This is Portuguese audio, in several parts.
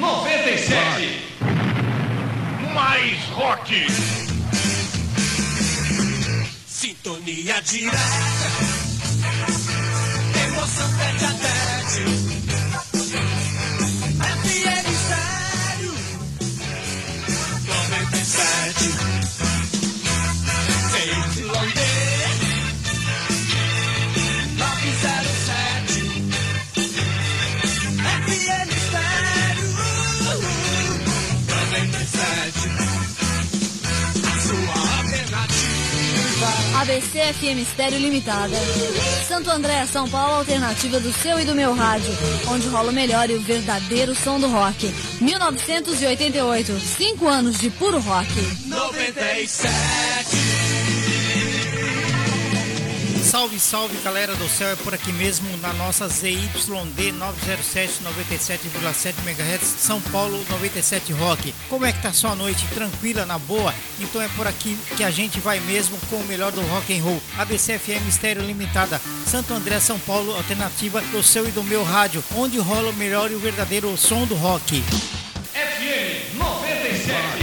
97. Mais rock. Sintonia direta. ABC FM Estéreo Limitada. Santo André, São Paulo, alternativa do seu e do meu rádio, onde rola o melhor e o verdadeiro som do rock. 1988, cinco anos de puro rock. 97. Salve, salve galera do céu, é por aqui mesmo na nossa ZYD 907 97,7 MHz São Paulo 97 Rock. Como é que tá sua noite? Tranquila, na boa? Então é por aqui que a gente vai mesmo com o melhor do rock and roll. ABC FM Estéreo Limitada, Santo André, São Paulo, alternativa do seu e do meu rádio, onde rola o melhor e o verdadeiro som do rock. FM 97.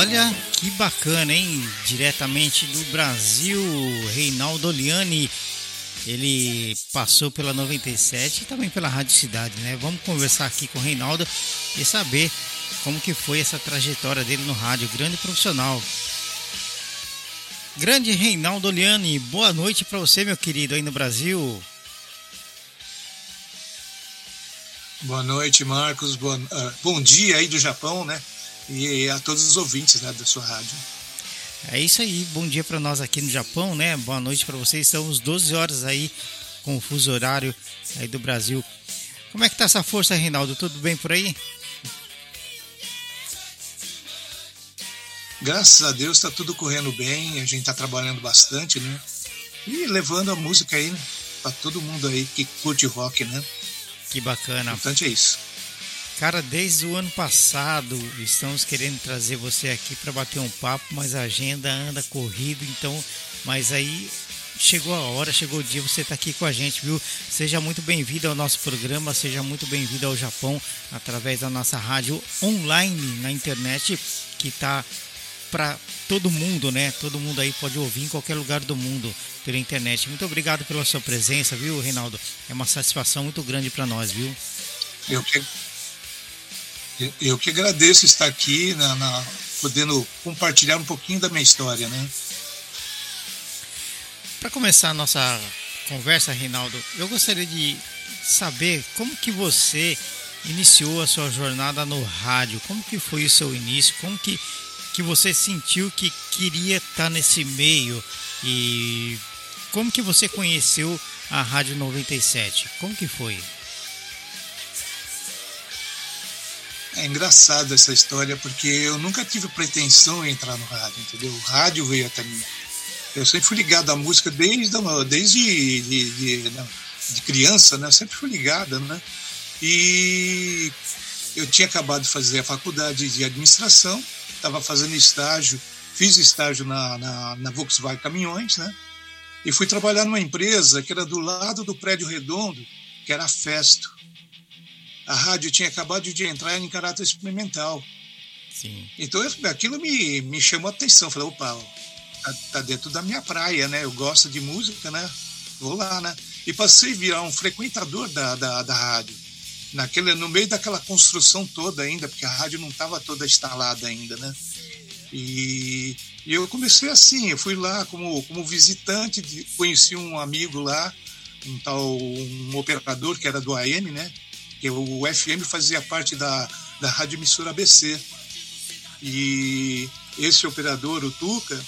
Olha que bacana, hein? Diretamente do Brasil, Reinaldo Oliani. Ele passou pela 97 e também pela Rádio Cidade, né? Vamos conversar aqui com o Reinaldo e saber como que foi essa trajetória dele no rádio, grande profissional. Grande Reinaldo Oliani, boa noite para você, meu querido, aí no Brasil. Boa noite, Marcos. Boa- ah, bom dia aí do Japão, né? E a todos os ouvintes né, da sua rádio. É isso aí, bom dia para nós aqui no Japão, né? Boa noite para vocês. Estamos 12 horas aí com o fuso horário aí do Brasil. Como é que tá essa força, Reinaldo? Tudo bem por aí? Graças a Deus está tudo correndo bem, a gente está trabalhando bastante, né? E levando a música aí, né? Para todo mundo aí que curte rock, né? Que bacana. O importante é isso. Cara, desde o ano passado estamos querendo trazer você aqui para bater um papo, mas a agenda anda corrida, então, mas aí chegou a hora, chegou o dia, você está aqui com a gente, viu? Seja muito bem-vindo ao nosso programa, seja muito bem-vindo ao Japão através da nossa rádio online na internet que está para todo mundo, né? Todo mundo aí pode ouvir em qualquer lugar do mundo pela internet. Muito obrigado pela sua presença, viu, Reinaldo? É uma satisfação muito grande para nós, viu? Eu que, eu- que agradeço estar aqui, na, na- podendo compartilhar um pouquinho da minha história, né? Para começar a nossa conversa, Reinaldo, eu gostaria de saber como que você iniciou a sua jornada no rádio, como que foi o seu início, como que, que você sentiu que queria estar nesse meio e como que você conheceu a Rádio 97? Como que foi? É engraçado essa história, porque eu nunca tive pretensão em entrar no rádio, entendeu? O rádio veio até mim. Eu sempre fui ligado à música desde, desde de, de, de criança, né? Eu sempre fui ligado, né? E eu tinha acabado de fazer a faculdade de administração, estava fazendo estágio, fiz estágio na, na, na Volkswagen Caminhões, né? E fui trabalhar numa empresa que era do lado do prédio redondo, que era a Festo a rádio tinha acabado de entrar em caráter experimental. Sim. Então eu- aquilo me, me chamou a atenção. Falei, opa, tá, tá dentro da minha praia, né? Eu gosto de música, né? Vou lá, né? E passei a virar um frequentador da, da, da rádio. Naquele, no meio daquela construção toda ainda, porque a rádio não estava toda instalada ainda, né? E, e eu comecei assim, eu fui lá como, como visitante, de- conheci um amigo lá, um tal um operador que era do AM, né? Que o FM fazia parte da, da Rádio Emissora ABC. E esse operador, o Tuca,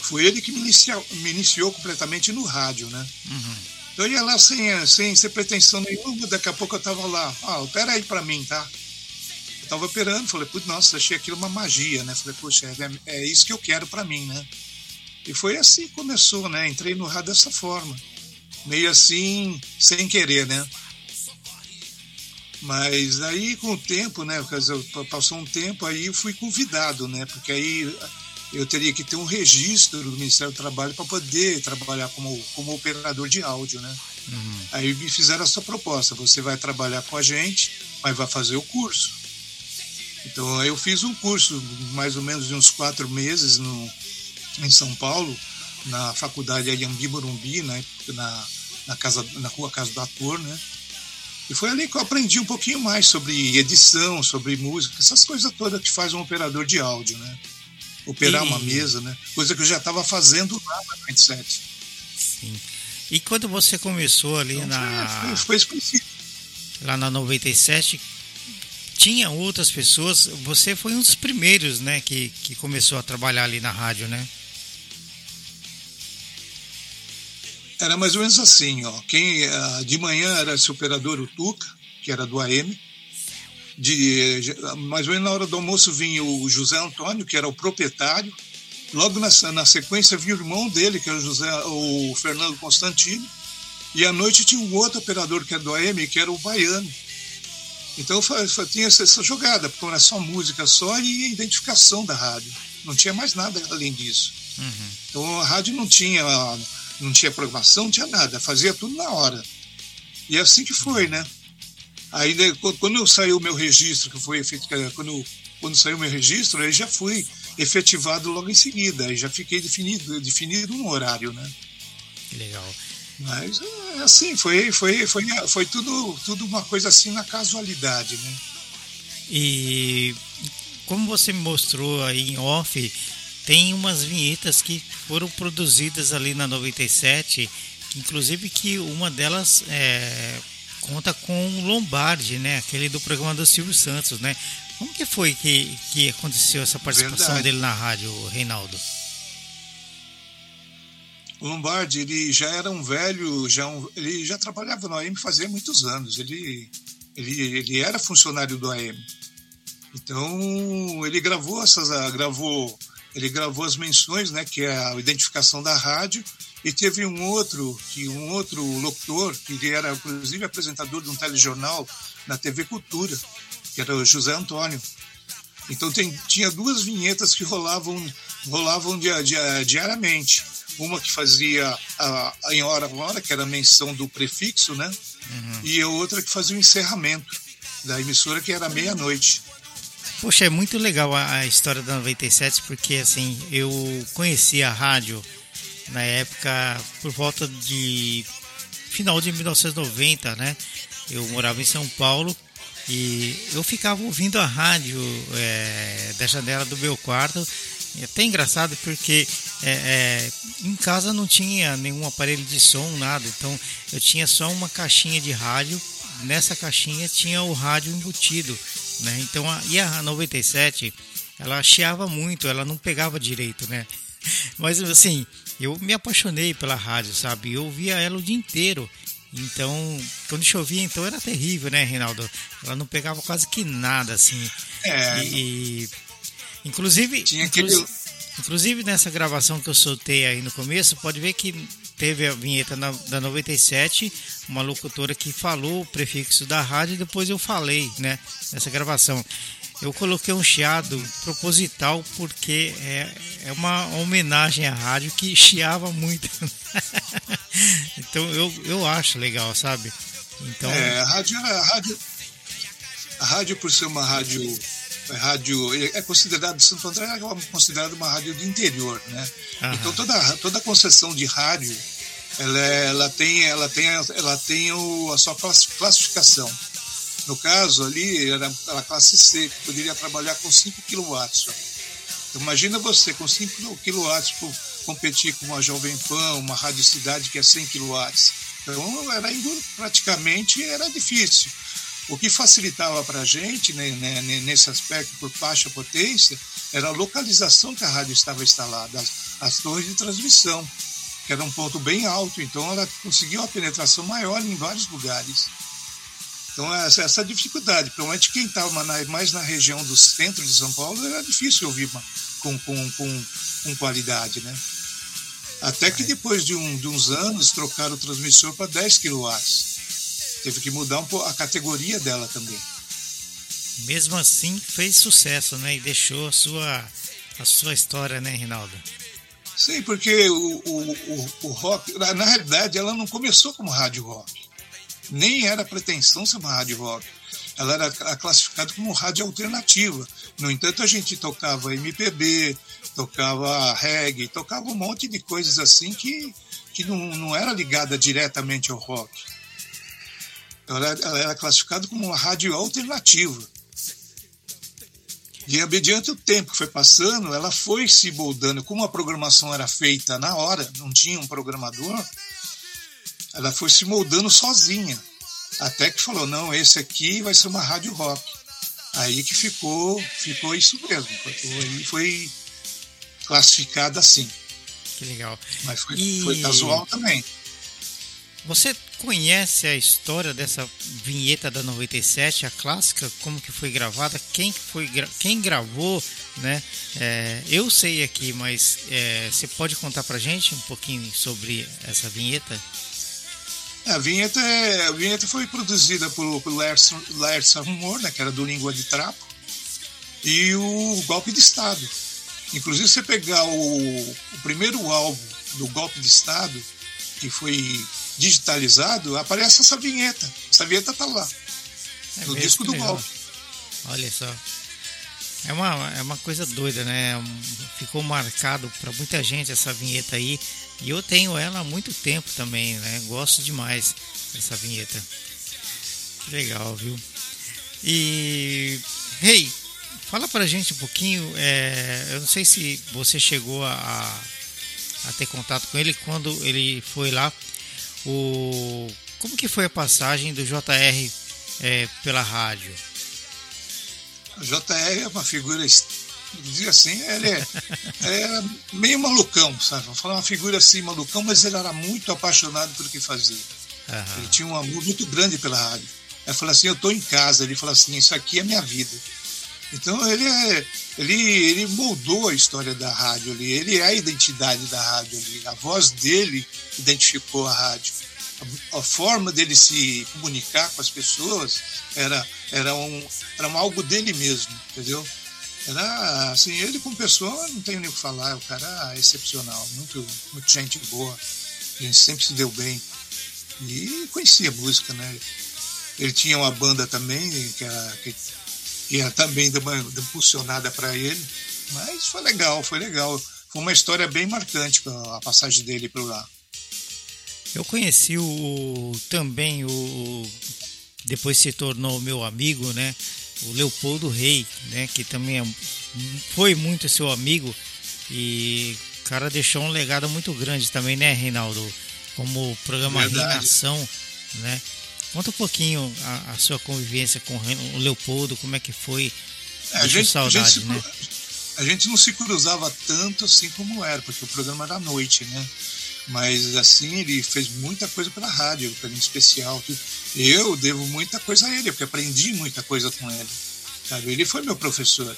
foi ele que me, inicia, me iniciou completamente no rádio, né? Uhum. Eu ia lá sem, sem, sem pretensão nenhuma, daqui a pouco eu tava lá, ah, opera aí pra mim, tá? Eu tava operando, falei, putz, nossa, achei aquilo uma magia, né? Falei, poxa, é, é isso que eu quero pra mim, né? E foi assim que começou, né? Entrei no rádio dessa forma. Meio assim, sem querer, né? Mas aí com o tempo, né? Passou um tempo, aí eu fui convidado, né? Porque aí eu teria que ter um registro do Ministério do Trabalho para poder trabalhar como, como operador de áudio, né? Aí me fizeram essa proposta: você vai trabalhar com a gente, mas vai fazer o curso. Então aí eu fiz um curso, mais ou menos de uns quatro meses no, em São Paulo, na faculdade Ayambi Morumbi, né? na, na, casa, na rua Casa do Ator, né? E foi ali que eu aprendi um pouquinho mais sobre edição, sobre música, essas coisas todas que faz um operador de áudio, né? Operar E- uma mesa, né? Coisa que eu já estava fazendo lá na 97. Sim. E quando você começou ali Então, na, foi, foi específico. lá na 97, tinha outras pessoas. Você foi um dos primeiros, né, que, que começou a trabalhar ali na rádio, né? Era mais ou menos assim, ó. Quem ah, de manhã era esse operador o Tuca, que era do AM. De, eh, mais ou menos na hora do almoço vinha o José Antônio, que era o proprietário. Logo na, na sequência vinha o irmão dele, que era o, José, o Fernando Constantino. E à noite tinha um outro operador que era do AM, que era o Baiano. Então tinha essa, jogada, porque era só música só e identificação da rádio. Não tinha mais nada além disso. Então a rádio não tinha, não tinha programação, não tinha nada, fazia tudo na hora. E é assim que foi, né? Aí né, qu- quando eu saiu o meu registro, que foi efet- que, quando, quando saiu o meu registro, aí já fui efetivado logo em seguida, aí já fiquei definido, definido um horário, né? Que legal. Mas é assim, foi, foi, foi, foi tudo, tudo uma coisa assim na casualidade, né? E como você me mostrou aí em off, tem umas vinhetas que foram produzidas ali na 97, que inclusive que uma delas é, conta com o Lombardi, né? Aquele do programa do Silvio Santos, né? Como que foi que, que aconteceu essa participação Verdade. dele na rádio, Reinaldo? O Lombardi, ele já era um velho, já um- ele já trabalhava no AM fazia muitos anos. Ele, ele, ele era funcionário do AM. Então, ele gravou essas, gravou, ele gravou as menções, né, que é a identificação da rádio, e teve um outro, que um outro locutor, que ele era inclusive apresentador de um telejornal na TV Cultura, que era o José Antônio. Então tem, tinha duas vinhetas que rolavam, rolavam dia- dia- diariamente. Uma que fazia a, a em hora a hora, que era a menção do prefixo, né? E a outra que fazia o encerramento da emissora, que era meia-noite. Poxa, é muito legal a, a história da 97, porque assim, eu conheci a rádio na época por volta de final de 1990, né? Eu morava em São Paulo e eu ficava ouvindo a rádio é, da janela do meu quarto. E até engraçado porque é, é, em casa não tinha nenhum aparelho de som, nada. Então eu tinha só uma caixinha de rádio. Nessa caixinha tinha o rádio embutido, né? Então a, e a 97 ela chiava muito, ela não pegava direito, né? Mas assim, eu me apaixonei pela rádio, sabe? Eu ouvia ela o dia inteiro. Então, quando chovia, então era terrível, né, Reinaldo? Ela não pegava quase que nada, assim. É, E, e- inclusive, Tinha inclu- aquele- inclusive nessa gravação que eu soltei aí no começo, pode ver que teve a vinheta na- da 97, uma locutora que falou o prefixo da rádio e depois eu falei, né, nessa gravação. Eu coloquei um chiado proposital porque é, é uma homenagem à rádio que chiava muito. então eu, eu acho legal, sabe? Então, É, a rádio a rádio. A rádio, por ser uma rádio. É rádio é considerado, Santo André é considerado uma rádio do interior, né? Aham. Então toda, toda concessão de rádio ela, é- ela tem, ela tem, ela tem o, a sua classi- classificação. No caso ali era a classe C, que poderia trabalhar com 5 kW. Então, imagina você com 5 kW competir com uma Jovem Pan, uma Rádio Cidade que é 100 kW. Então era praticamente era difícil. O que facilitava para a gente né, né, né, nesse aspecto por baixa potência era a localização que a rádio estava instalada, as, as torres de transmissão, que era um ponto bem alto, então ela conseguia uma penetração maior em vários lugares. Então, essa, essa dificuldade, principalmente quem estava mais na região do centro de São Paulo, era difícil ouvir com, com, com, com qualidade, né? Até que depois de, um, de uns anos trocaram o transmissor para 10 kW. Teve que mudar um pouco a categoria dela também. Mesmo assim, fez sucesso, né? E deixou a sua, a sua história, né, Rinaldo? Sim, porque o, o, o, o rock, na, na realidade, ela não começou como rádio rock. Nem era pretensão ser uma rádio rock. Ela era classificada como rádio alternativa. No entanto, a gente tocava MPB, tocava reggae, tocava um monte de coisas assim que, que não, não era ligada diretamente ao rock. Ela, ela era classificada como uma rádio alternativa. E mediante o tempo que foi passando, ela foi se moldando. Como a programação era feita na hora, não tinha um programador, ela foi se moldando sozinha. Até que falou, não, esse aqui vai ser uma rádio rock. Aí que ficou, ficou isso mesmo. Aí foi classificada assim. Que legal. Mas foi, E- foi casual também. Você conhece a história dessa vinheta da 97, a clássica, como que foi gravada, quem que foi quem gravou, né? É, eu sei aqui, mas é, você pode contar pra gente um pouquinho sobre essa vinheta? A vinheta, é- a vinheta foi produzida por, por Rumor, né, que era do Língua de Trapo, e o Golpe de Estado. Inclusive, você pegar o, o primeiro álbum do Golpe de Estado, que foi digitalizado, aparece essa vinheta. Essa vinheta tá lá, É no disco do legal. Golpe. Olha só. É uma, é uma coisa doida, né? Ficou marcado para muita gente essa vinheta aí. E eu tenho ela há muito tempo também, né? Gosto demais dessa vinheta. Que legal, viu? E. Rei, fala pra gente um pouquinho. é, eu não sei se você chegou a- a ter contato com ele quando ele foi lá. O, como que foi a passagem do JR é, pela rádio? O JR é uma figura, dizia assim, ele é, era meio malucão, sabe? Vamos falar uma figura assim, malucão, mas ele era muito apaixonado pelo que fazia. Aham. Ele tinha um amor muito grande pela rádio. Ele falou assim, eu estou em casa. Ele falou assim, isso aqui é minha vida. Então ele é, ele, ele moldou a história da rádio ali. Ele é a identidade da rádio ali. A voz dele identificou a rádio. A, a forma dele se comunicar com as pessoas era, era, um, era um algo dele mesmo, entendeu? Era assim, ele como pessoa, não tenho nem o que falar. O cara é excepcional, muito, muito gente boa. A gente sempre se deu bem e conhecia música, né? Ele tinha uma banda também, que era, que, que era também de uma- de impulsionada para ele, mas foi legal, foi legal. Foi uma história bem marcante a passagem dele por lá. Eu conheci o também o depois se tornou meu amigo, né? O Leopoldo Rei, né? Que também é- foi muito seu amigo e o cara deixou um legado muito grande também, né, Reinaldo? Como o programa Verdade. Reinação, né? Conta um pouquinho a, a sua convivência com o Leopoldo, como é que foi? É, Deixou saudade, se, né? a gente não se cruzava tanto assim como era, porque o programa era à noite, né? Mas assim, ele fez muita coisa pela rádio, pelo especial. tudo. Eu devo muita coisa a ele, porque aprendi muita coisa com ele. Sabe? Ele foi meu professor.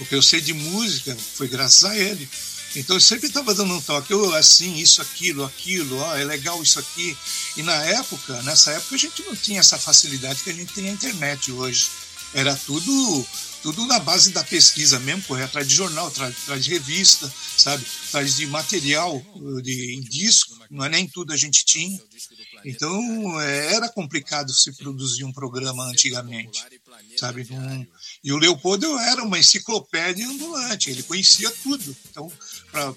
O que eu sei de música foi graças a ele. Então eu sempre estava dando um toque, eu, assim, isso, aquilo, aquilo, é legal isso aqui. E na época, nessa época a gente não tinha essa facilidade que a gente tem na internet hoje. Era tudo tudo na base da pesquisa mesmo, correr atrás de jornal, atrás, atrás de revista, sabe? Atrás de material uh, de, disco, não é nem tudo a gente tinha. Então é, era complicado se produzir um programa antigamente, sabe? Não- e o Leopoldo era uma enciclopédia ambulante, ele conhecia tudo. Então,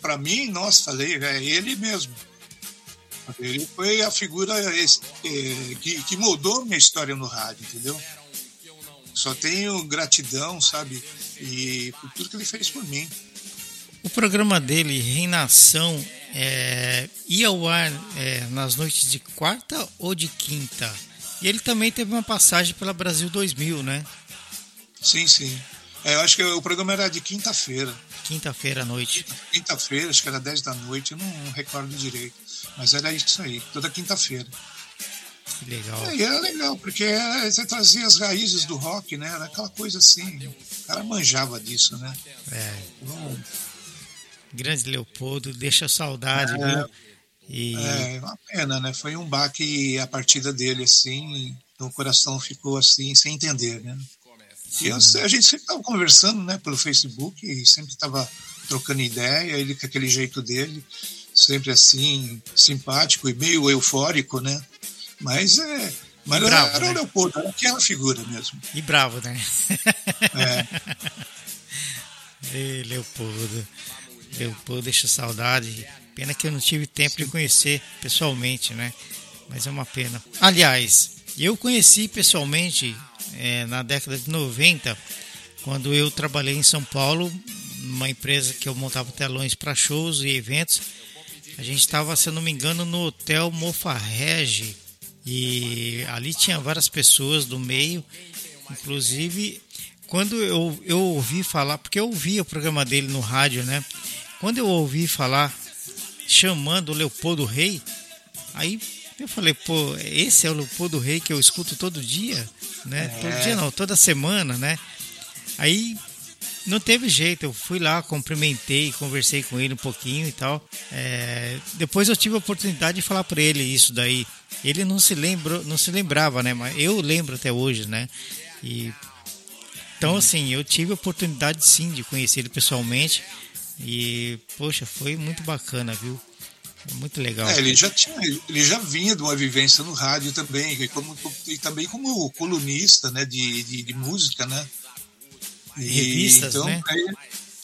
para mim, nossa, falei, é ele mesmo. Ele foi a figura eh, que, que moldou minha história no rádio, entendeu? Só tenho gratidão, sabe? E por tudo que ele fez por mim. O programa dele, Reinação, é, ia ao ar é, nas noites de quarta ou de quinta. E ele também teve uma passagem pela Brasil 2000, né? Sim, sim. É, eu acho que o programa era de quinta-feira. Quinta-feira à noite. Quinta-feira, acho que era 10 da noite, eu não recordo direito. Mas era isso aí, toda quinta-feira. Que legal. E era legal, porque era- você trazia as raízes do rock, né? Era aquela coisa assim. O cara manjava disso, né? É, Então, grande Leopoldo, deixa saudade, É. viu? E É uma pena, né? Foi um baque a partida dele, assim. Então o coração ficou assim, sem entender, né? E eu- a gente sempre estava conversando, né, pelo Facebook, e sempre estava trocando ideia, ele com aquele jeito dele, sempre assim, simpático e meio eufórico, né? Mas é. Mas era, Bravo, era o né? Leopoldo, era aquela figura mesmo. E bravo, né? É. Ei, Leopoldo. Leopoldo deixa saudade. Pena que eu não tive tempo de conhecer pessoalmente, né? Mas é uma pena. Aliás, eu conheci pessoalmente eh, na década de 90, quando eu trabalhei em São Paulo, numa empresa que eu montava telões para shows e eventos. A gente estava, se não me engano, no Hotel Mofarrege. E ali tinha várias pessoas do meio, inclusive quando eu, eu ouvi falar, porque eu ouvi o programa dele no rádio, né? Quando eu ouvi falar chamando o Leopoldo Rei, aí eu falei, pô, esse é o Leopoldo Rei que eu escuto todo dia, né? Todo dia não, toda semana, né? Aí não teve jeito, eu fui lá, cumprimentei, conversei com ele um pouquinho e tal. É, depois eu tive a oportunidade de falar para ele isso daí. Ele não se lembrou, não se lembrava, né? Mas eu lembro até hoje, né? E então assim, eu tive a oportunidade sim de conhecer ele pessoalmente e poxa, foi muito bacana, viu? Muito legal. É, ele já tinha, ele já vinha de uma vivência no rádio também, e, como, e também como colunista, né, de, de, de música, né? E, Revistas, né? aí,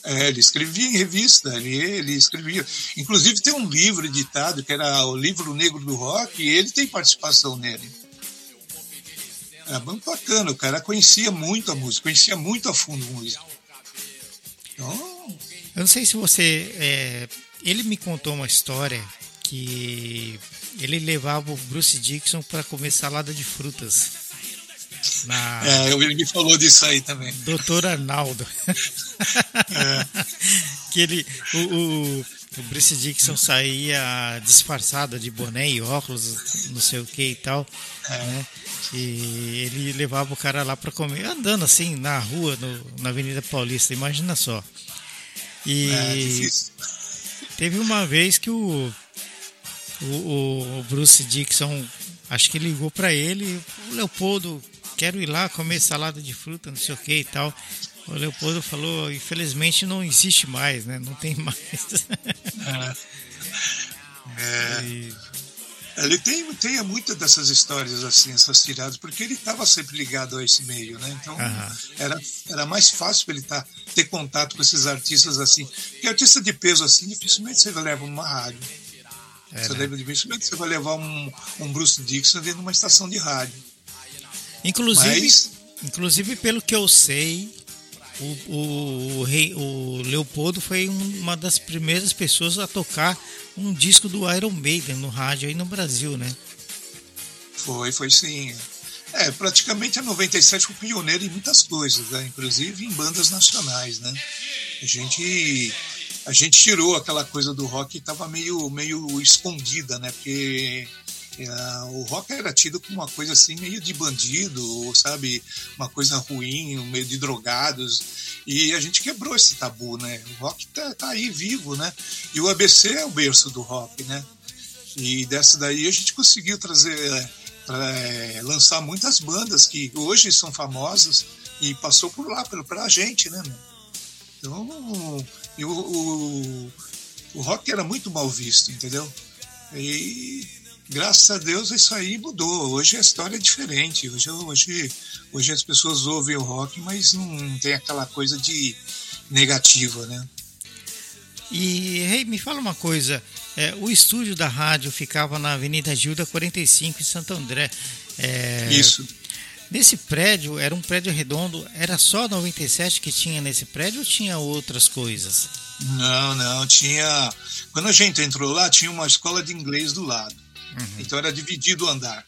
é, ele escrevia em revista, ele, ele escrevia. Inclusive tem um livro editado que era o Livro Negro do Rock, e ele tem participação nele. É muito bacana, o cara conhecia muito a música, conhecia muito a fundo a música. Então, Eu não sei se você. é, ele me contou uma história que ele levava o Bruce Dixon para comer salada de frutas. Na é, ele me falou disso aí também. Doutor Arnaldo. que ele. O, o, o Bruce Dixon saía disfarçado de boné e óculos, não sei o que e tal. né? E ele levava o cara lá para comer, andando assim na rua, no- na Avenida Paulista, imagina só. E É difícil. Teve uma vez que o, o, o Bruce Dixon, acho que ligou para ele, o Leopoldo, quero ir lá comer salada de fruta, não sei o que e tal. O Leopoldo falou, infelizmente não existe mais, né? Não tem mais. É. E- Ele tem, tem muitas dessas histórias assim, essas tiradas, porque ele estava sempre ligado a esse meio, né? Então Aham. era, era mais fácil para ele tá, ter contato com esses artistas assim. Porque artista de peso assim, dificilmente você vai levar uma rádio. É, você né? leva dificilmente você vai levar um, um Bruce Dixon dentro de uma estação de rádio. Inclusive, Mas inclusive pelo que eu sei, o, o, o rei, o Leopoldo foi um- uma das primeiras pessoas a tocar um disco do Iron Maiden no rádio aí no Brasil, né? foi, foi sim. É, praticamente a 97 foi pioneiro em muitas coisas, né? inclusive em bandas nacionais, né? A gente a gente tirou aquela coisa do rock que estava meio meio escondida, né? Porque o rock era tido como uma coisa assim meio de bandido, sabe, uma coisa ruim, meio de drogados. E a gente quebrou esse tabu, né? O rock tá, tá aí vivo, né? E o ABC é o berço do rock, né? E dessa daí a gente conseguiu trazer, é, é, lançar muitas bandas que hoje são famosas e passou por lá, pelo, pra gente, né? Então, o, o, o rock era muito mal visto, entendeu? E graças a Deus isso aí mudou. Hoje a história é diferente. Hoje, hoje, hoje as pessoas ouvem o rock, mas não tem aquela coisa de negativa, né? E, Rei, me fala uma coisa. é, o estúdio da rádio ficava na Avenida Gilda 45, em Santo André. É, Isso. Nesse prédio, era um prédio redondo, era só 97 que tinha nesse prédio ou tinha outras coisas? Não, não, tinha. Quando a gente entrou lá, tinha uma escola de inglês do lado. Então era dividido o andar.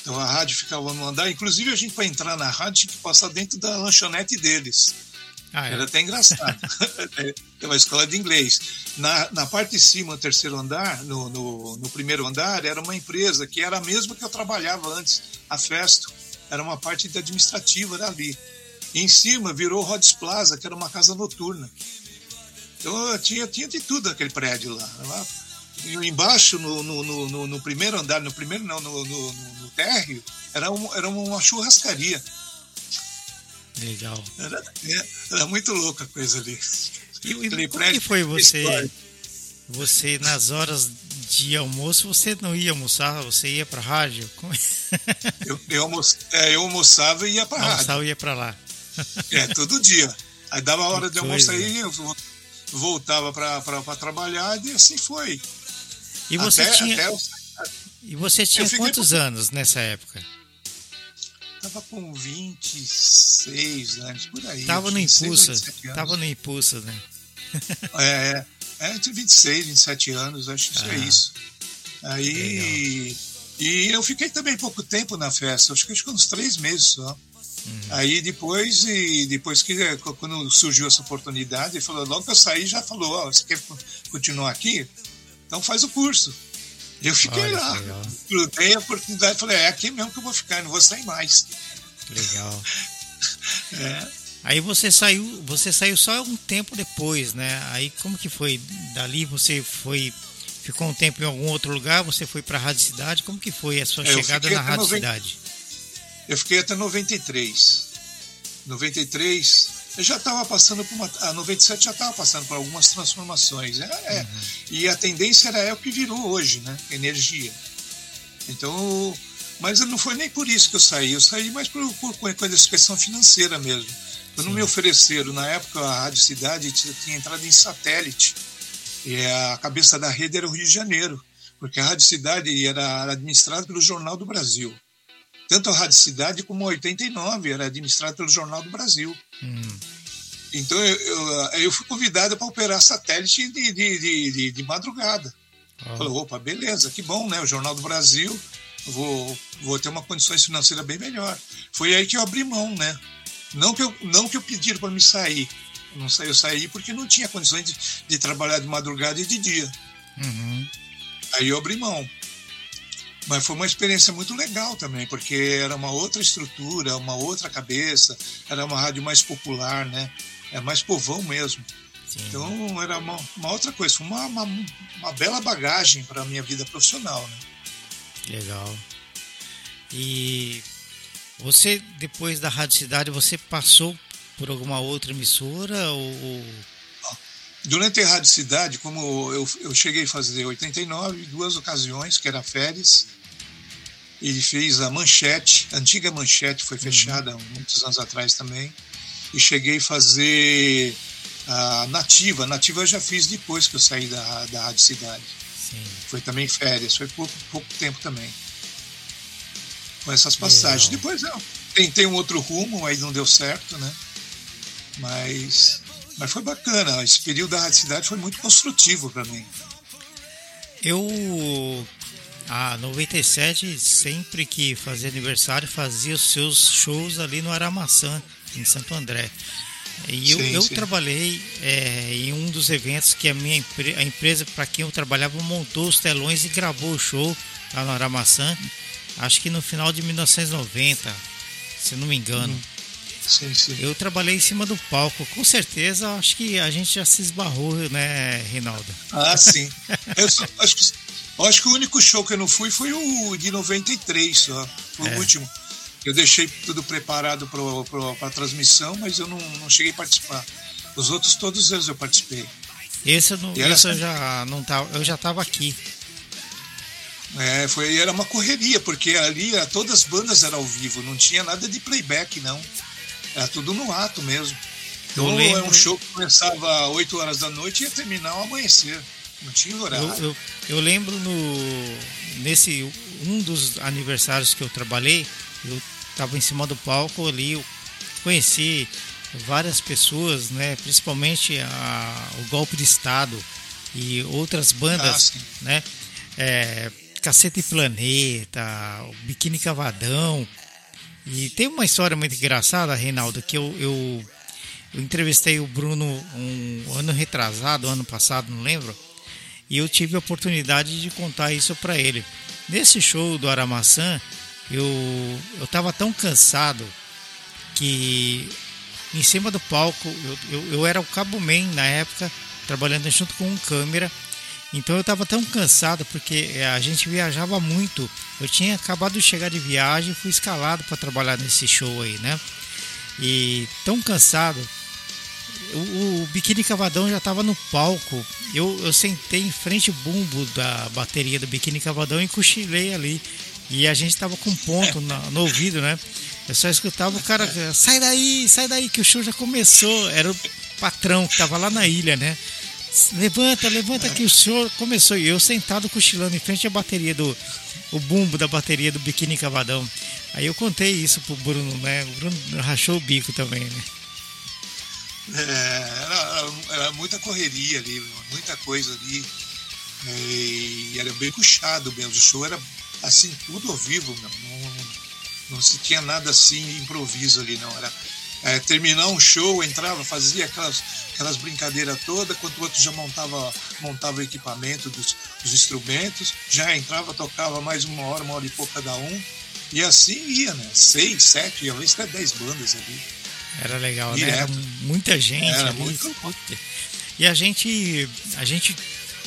Então a rádio ficava no andar. Inclusive a gente, para entrar na rádio, tinha que passar dentro da lanchonete deles. Ah, Era até engraçado. É uma escola de inglês. Na, na parte de cima, no terceiro andar, no, no, no primeiro andar, era uma empresa que era a mesma que eu trabalhava antes, a Festo. Era uma parte administrativa dali. E em cima virou Rhodes Plaza, que era uma casa noturna. Então tinha, tinha de tudo naquele prédio lá. Lá E embaixo, no, no, no, no- primeiro andar, no primeiro não, no, no, no- térreo, era, um, era uma churrascaria. Legal. Era, é, era muito louca a coisa ali. E, e como prédio que foi você, histórico. você nas horas de almoço, você não ia almoçar, você ia pra rádio? Como... Eu, eu, almo- é, eu almoçava e ia pra rádio. Almoçar e ia pra lá. É, todo dia. Aí dava a hora Que de almoço coisa. aí, eu vo- voltava pra trabalhar e assim foi. E você até, tinha, até eu e você tinha quantos por- anos nessa época? tava com 26 anos, por aí. Tava no 26, impulso, 27 anos. tava no impulso, né? É, é, é entre 26 e 27 anos, acho que isso é Ah, isso. Aí. E eu fiquei também pouco tempo na festa, acho que acho que uns três meses só. Uhum. Aí depois, e depois que quando surgiu essa oportunidade, ele falou, logo que eu saí, já falou, ó, você quer continuar aqui? Então faz o curso. Eu fiquei Olha lá. dei a oportunidade falei, é aqui mesmo que eu vou ficar, não vou sair mais. Legal. É. Aí você saiu, você saiu só um tempo depois, né? Aí como que foi? Dali você foi, ficou um tempo em algum outro lugar, você foi pra Rádio Cidade, como que foi a sua É, eu chegada na Rádio 90 Cidade? Eu fiquei até 93. 93, eu já estava passando por uma. A 97 já estava passando por algumas transformações. É, é. E a tendência era é o que virou hoje, né? Energia. Então. Mas não foi nem por isso que eu saí. Eu saí mais por, por, por questão financeira mesmo. Quando me ofereceram, na época, a Rádio Cidade tinha tinha entrado em satélite. E a cabeça da rede era o Rio de Janeiro. Porque a Rádio Cidade era administrada pelo Jornal do Brasil. Tanto a Rádio Cidade como a 89 era administrada pelo Jornal do Brasil. Hum, Então eu, eu, eu fui convidado para operar satélite de, de, de, de, de madrugada. ó, Falei, opa, beleza, que bom, né? O Jornal do Brasil, vou, vou ter uma condições financeiras bem melhor. Foi aí que eu abri mão, né? Não que eu, não que eu pediram para me sair. Eu não saí, eu saí porque não tinha condições de, de trabalhar de madrugada e de dia. uhum, Aí eu abri mão. Mas foi uma experiência muito legal também, porque era uma outra estrutura, uma outra cabeça, era uma rádio mais popular, né? É mais povão mesmo. sim. Então era uma, uma outra coisa, foi uma, uma, uma bela bagagem para a minha vida profissional, né? Legal. E você, depois da Rádio Cidade, você passou por alguma outra emissora ou... Durante a Rádio Cidade, como eu, eu cheguei a fazer 89, duas ocasiões, que era férias, e fiz a Manchete, a antiga Manchete foi fechada há muitos anos atrás também, e cheguei a fazer a Nativa. A Nativa eu já fiz depois que eu saí da, da Rádio Cidade. Sim. Foi também férias, foi pouco, pouco tempo também. Com essas passagens. Legal. Depois eu tentei um outro rumo, aí não deu certo, né? Mas, mas foi bacana. Esse período da Cidade foi muito construtivo para mim. Eu, a 97, sempre que fazia aniversário, fazia os seus shows ali no Aramaçã, em Santo André. E eu, Sim, eu sim. trabalhei é, em um dos eventos que a minha empre- a empresa para quem eu trabalhava montou os telões e gravou o show lá no Aramaçã, acho que no final de 1990, se não me engano. Sim, sim. Eu trabalhei em cima do palco, com certeza acho que a gente já se esbarrou, né, Reinaldo? Ah, sim. Eu só- acho, que, acho que o único show que eu não fui foi o de 93 só. Foi É. o último. Eu deixei tudo preparado para a transmissão, mas eu não, não cheguei a participar. Os outros, todos eles eu participei. Esse, eu não- era esse eu já não tava, eu já estava aqui. É, foi, era uma correria, porque ali todas as bandas eram ao vivo, não tinha nada de playback, não. Era tudo no ato mesmo. Eu Então, lembro- é um show que começava às 8 horas da noite e ia terminar ao amanhecer. Não tinha horário. Eu, eu, eu lembro no nesse um dos aniversários que eu trabalhei, eu estava em cima do palco ali, eu conheci várias pessoas, né, principalmente a, o Golpe de Estado e outras Ah, bandas, sim. né, é, Cacete Planeta, o Biquíni Cavadão. E tem uma história muito engraçada, Reinaldo, que eu, eu, eu entrevistei o Bruno um ano retrasado, ano passado, não lembro. E eu tive a oportunidade de contar isso para ele. Nesse show do Aramaçã, eu eu estava tão cansado que em cima do palco eu, eu, eu era o Cabo Man na época, trabalhando junto com um câmera. Então eu estava tão cansado porque eh, a gente viajava muito. Eu tinha acabado de chegar de viagem fui escalado para trabalhar nesse show aí, né? E tão cansado. O, o Biquíni Cavadão já estava no palco. Eu, eu sentei em frente ao bumbo da bateria do Biquíni Cavadão e cochilei ali. E a gente estava com ponto na- no ouvido, né? Eu só escutava o cara, sai daí, sai daí, que o show já começou. Era o patrão que estava lá na ilha, né? Levanta, levanta que o show começou. E eu sentado cochilando em frente à bateria do. O bumbo da bateria do Biquíni Cavadão. Aí eu contei isso pro Bruno, né? O Bruno rachou o bico também, né? É, era, era muita correria ali, muita coisa ali. É, E era bem puxado mesmo. O show era assim, tudo ao vivo, meu. Não, não se tinha nada assim improviso ali, não. Era é, terminar um show, entrava, fazia aquelas, aquelas brincadeiras todas, quando o outro já montava, montava o equipamento dos, dos instrumentos, já entrava, tocava mais uma hora, uma hora e pouco cada um. E assim ia, né? Seis, sete, às vezes até dez bandas ali. Era legal, né? Direto. Era muita gente Era ali. muito-. E a gente, a gente,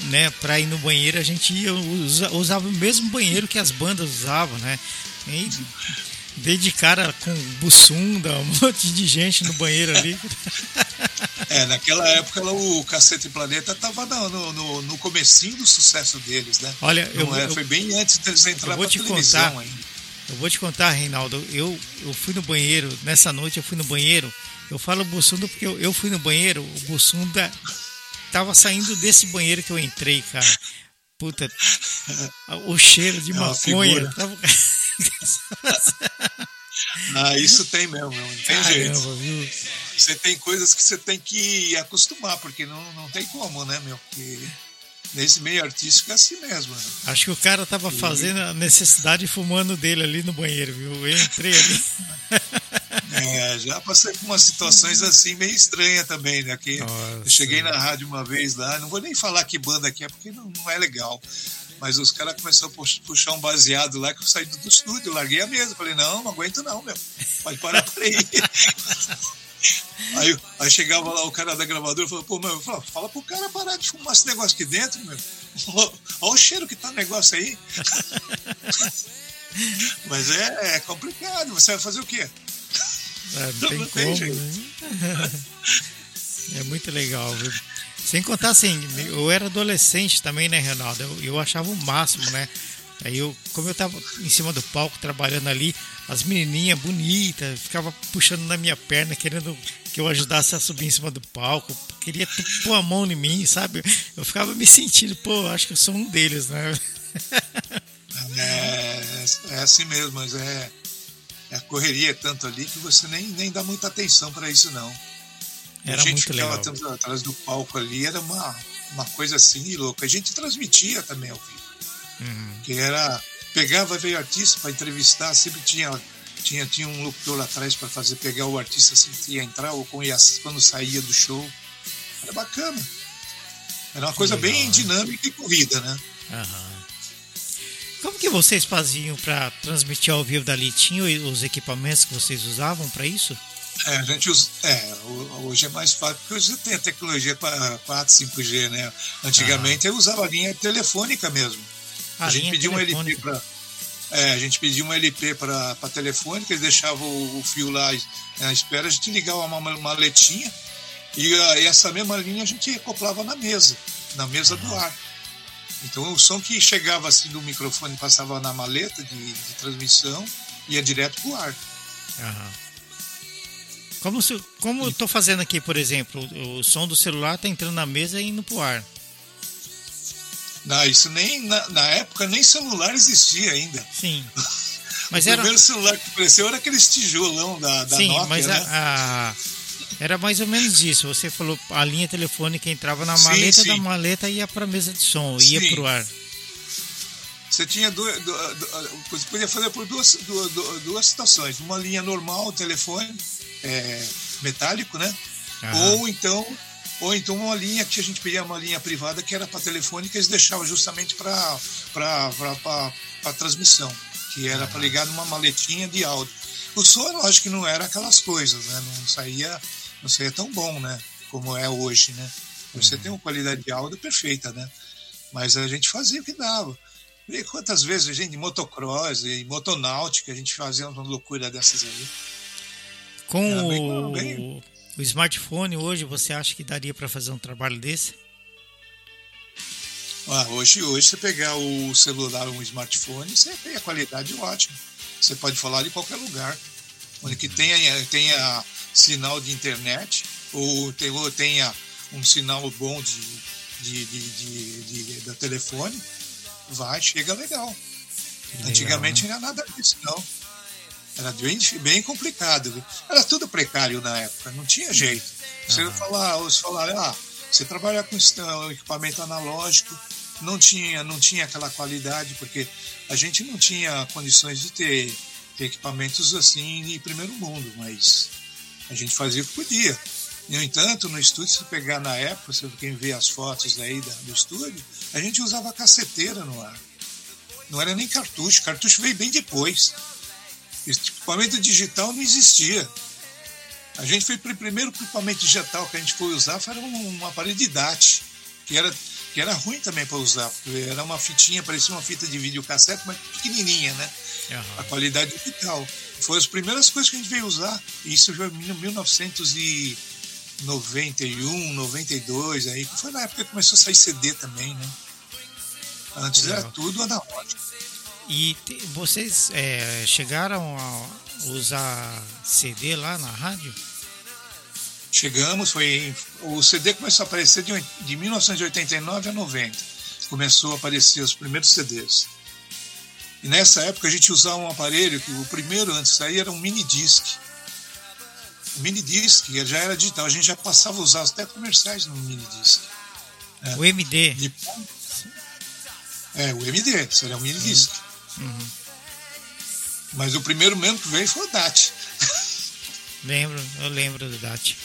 né, pra ir no banheiro, a gente ia, usa- usava o mesmo banheiro que as bandas usavam, né? E dei de cara com bussunda, um monte de gente no banheiro ali. É, naquela época o Cacete Planeta estava no, no, no comecinho do sucesso deles, né? Olha, eu, é, eu, foi bem antes deles eu entrarem vou pra te televisão contar. ainda. eu vou te contar, Reinaldo, eu, eu fui no banheiro, nessa noite eu fui no banheiro, eu falo bussunda porque eu, eu fui no banheiro, o bussunda tava saindo desse banheiro que eu entrei, cara. Puta, o cheiro de É maconha. Tava... Ah, isso tem mesmo, não tem jeito. Caramba, viu? Você tem coisas que você tem que acostumar, porque não, não tem como, né, meu? Porque nesse meio artístico é assim mesmo. Né? Acho que o cara tava fazendo a necessidade fumando dele ali no banheiro, viu? Eu entrei ali. É, já passei por umas situações assim meio estranhas também, né? Que Nossa. eu cheguei na rádio uma vez lá, não vou nem falar que banda que é, porque não, não é legal. Mas os caras começaram a pux- puxar um baseado lá que eu saí do, estúdio, larguei a mesa. Falei, não, não aguento não, meu. Pode parar por aí. Aí, aí chegava lá o cara da gravadora e falou, pô, meu, eu falava, fala pro cara parar de fumar esse negócio aqui dentro, meu. Olha o cheiro que tá o negócio aí. Mas é, é complicado, você vai fazer o quê? Ah, não tem Não tem como, né? É muito legal, viu? Sem contar assim, eu era adolescente também, né, Ronaldo? Eu, eu achava o máximo, né? Aí eu, como eu tava em cima do palco trabalhando ali, as menininhas bonitas ficava puxando na minha perna, querendo que eu ajudasse a subir em cima do palco, queria pôr a mão em mim, sabe? Eu ficava me sentindo, pô, acho que eu sou um deles, né? É, é assim mesmo, mas é, é a correria tanto ali que você nem, nem dá muita atenção para isso, não. Era a gente muito ficava legal. atrás do palco ali, era uma, uma coisa assim louca. A gente transmitia também ao vivo. Uhum. Que era. Pegava, veio artista para entrevistar, sempre tinha, tinha, tinha um locutor lá atrás para fazer, pegar o artista assim que ia entrar ou quando, saía do show. Era bacana. Era uma coisa legal, bem né? dinâmica e corrida, né? Aham. Como que vocês faziam para transmitir ao vivo dali? Tinham os equipamentos que vocês usavam para isso? É, a gente usa. É, ho- hoje é mais fácil, porque hoje tem a tecnologia para 4, 5G, né? Antigamente eu usava a linha telefônica mesmo. A, gente linha pedia um LP para. É, a gente pedia um LP para telefônica, eles deixavam o, o fio lá na espera, a gente ligava uma maletinha e, a- e essa mesma linha a gente acoplava na mesa, na mesa do ar. Então o som que chegava assim do microfone passava na maleta de, de transmissão ia direto pro ar. Aham. Como, se, como eu tô fazendo aqui, por exemplo, o, o som do celular tá entrando na mesa e indo pro ar. Não, isso nem na, na época nem celular existia ainda. Sim. Mas o era. primeiro celular que apareceu era aqueles tijolão da, da Sim, Nokia, mas né? a, a- era mais ou menos isso. Você falou a linha telefônica entrava na Sim, maleta, sim. da maleta ia para mesa de som, ia Sim. pro ar. Você tinha duas, você podia fazer por duas, du- du- duas situações. Uma linha normal, telefone, é, metálico, né? Aham. Ou então ou então uma linha que a gente pedia uma linha privada que era para telefônica, eles deixavam justamente para para transmissão, que era para ligar numa maletinha de áudio. O som, acho que não era aquelas coisas, né? Não saía, não saía tão bom, né? Como é hoje, né? Você tem uma qualidade de áudio perfeita, né? Mas a gente fazia o que dava. E quantas vezes a gente, em motocross e motonáutica, a gente fazia uma loucura dessas aí. Com o, o smartphone hoje, você acha que daria para fazer um trabalho desse? Ah, hoje, hoje, você pegar o celular ou um smartphone, você tem a qualidade ótima. Você pode falar de qualquer lugar. Onde que tenha, tenha sinal de internet ou, te- ou tenha um sinal bom de, de, de, de, de- da telefone, vai, chega legal. legal, Antigamente né? não era nada disso, não. Era bem, bem complicado. Era tudo precário na época, não tinha jeito. Você Aham. falar, você falar, ah, você trabalhar com equipamento analógico, não tinha, não tinha aquela qualidade, porque a gente não tinha condições de ter, ter equipamentos assim de primeiro mundo, mas a gente fazia o que podia. No entanto, no estúdio, se pegar na época, se quem vê as fotos aí da- do estúdio, a gente usava caceteira no ar. Não era nem cartucho, cartucho veio bem depois. Equipamento digital não existia. A gente foi o primeiro equipamento digital que a gente foi usar foi um, um aparelho de DAT, que era, que era ruim também para usar, porque era uma fitinha, parecia uma fita de videocassete, mas pequenininha, né? a Aham. qualidade digital. Foi as primeiras coisas que a gente veio usar. E isso já em 1991, 92, aí, foi na época que começou a sair CD também, né? Antes era tudo analógico. E te- vocês é, chegaram a usar CD lá na rádio? Chegamos, foi. O CD começou a aparecer de, de 1989 a 90. Começou a aparecer os primeiros CDs. E nessa época a gente usava um aparelho que o primeiro antes sair era um mini disc. O mini disc já era digital, a gente já passava a usar até comerciais no mini disc. O MD. De- É, o MD, seria um mini disc. Uhum. Mas o primeiro mesmo que veio foi o DAT. Lembro, eu lembro do DAT.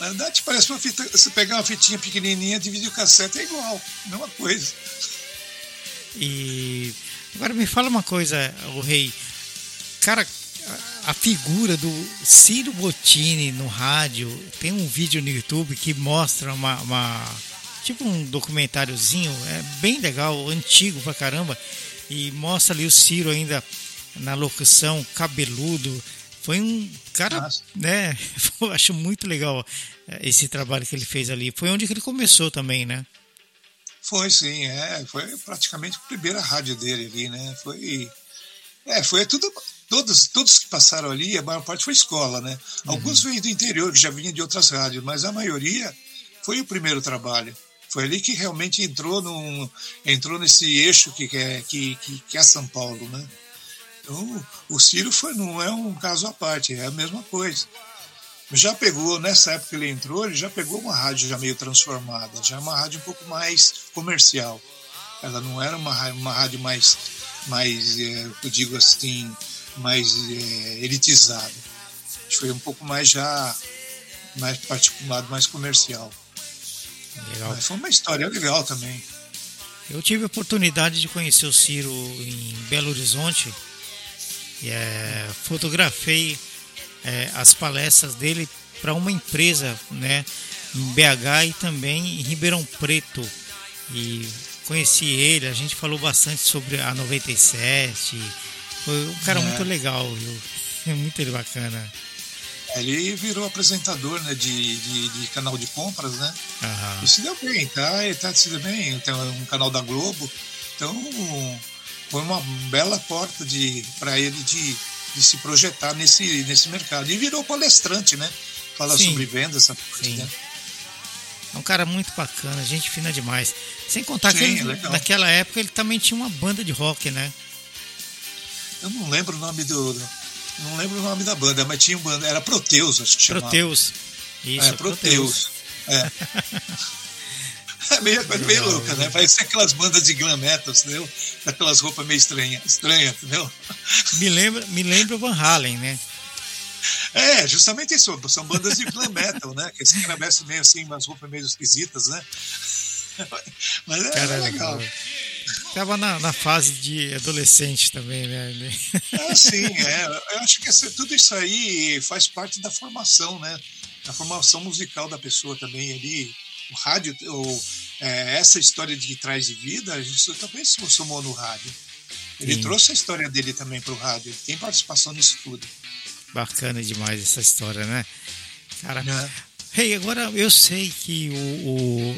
A DAT parece uma fita. Você pegar uma fitinha pequenininha de videocassete é igual, mesma coisa. E agora me fala uma coisa, o rei. Cara, a, a figura do Ciro Bottini no rádio, tem um vídeo no YouTube que mostra uma, uma- tipo um documentáriozinho, é bem legal, antigo pra caramba, e mostra ali o Ciro ainda na locução, cabeludo. Foi um cara, Nossa. né? Eu acho muito legal eh, esse trabalho que ele fez ali. Foi onde que ele começou também, né? Foi sim, é. Foi praticamente a primeira rádio dele ali, né? Foi. É, foi tudo. Todos, todos que passaram ali, a maior parte foi escola, né? Alguns veio do interior, que já vinham de outras rádios, mas a maioria foi o primeiro trabalho. Foi ali que realmente entrou, num, entrou nesse eixo que, é, que, que, que é São Paulo, né? Então, o Ciro foi, não é um caso à parte, é a mesma coisa. Já pegou, nessa época que ele entrou, ele já pegou uma rádio já meio transformada, já uma rádio um pouco mais comercial. Ela não era uma, uma rádio mais, mais é, eu digo assim, mais é, elitizada. Foi um pouco mais já, mais particular, mais comercial. Legal. Mas foi uma história legal também. Eu tive a oportunidade de conhecer o Ciro em Belo Horizonte e é, fotografei é, as palestras dele para uma empresa né, em BH e também em Ribeirão Preto. E conheci ele, a gente falou bastante sobre a 97. Foi um cara É. muito legal, viu? É muito bacana. Ele virou apresentador né, de, de, de canal de compras, né? Aham. E se deu bem, tá? Ele tá se deu bem. Tem um canal da Globo. Então, foi uma bela porta de para ele de, de se projetar nesse, nesse mercado. E virou palestrante, né? Fala Sim. sobre vendas, essa coisa, né? É um cara muito bacana, gente fina demais. Sem contar que Sim, ele, legal. naquela época ele também tinha uma banda de rock, né? Eu não lembro o nome do. Não lembro o nome da banda, mas tinha um banda. Era Proteus, acho que chamava. Proteus. Isso, É, Proteus. É. É meio, meio louca, né? Parece aquelas bandas de glam metal, entendeu? Aquelas roupas meio estranhas, estranha, entendeu? Me lembra, me lembra o Van Halen, né? É, justamente isso. São bandas de glam metal, né? Que esse cara meio assim, umas roupas meio esquisitas, né? Mas é Cara, legal. Tava na, na fase de adolescente também, né? É, sim, é. Eu acho que essa- tudo isso aí faz parte da formação, né? Da formação musical da pessoa também ali. o rádio, o, é, essa história de trás de vida, a gente também se somou no rádio. Ele Sim. trouxe a história dele também para o rádio, ele tem participação nisso tudo. Bacana demais essa história, né? Cara, né? Hey, agora eu sei que o,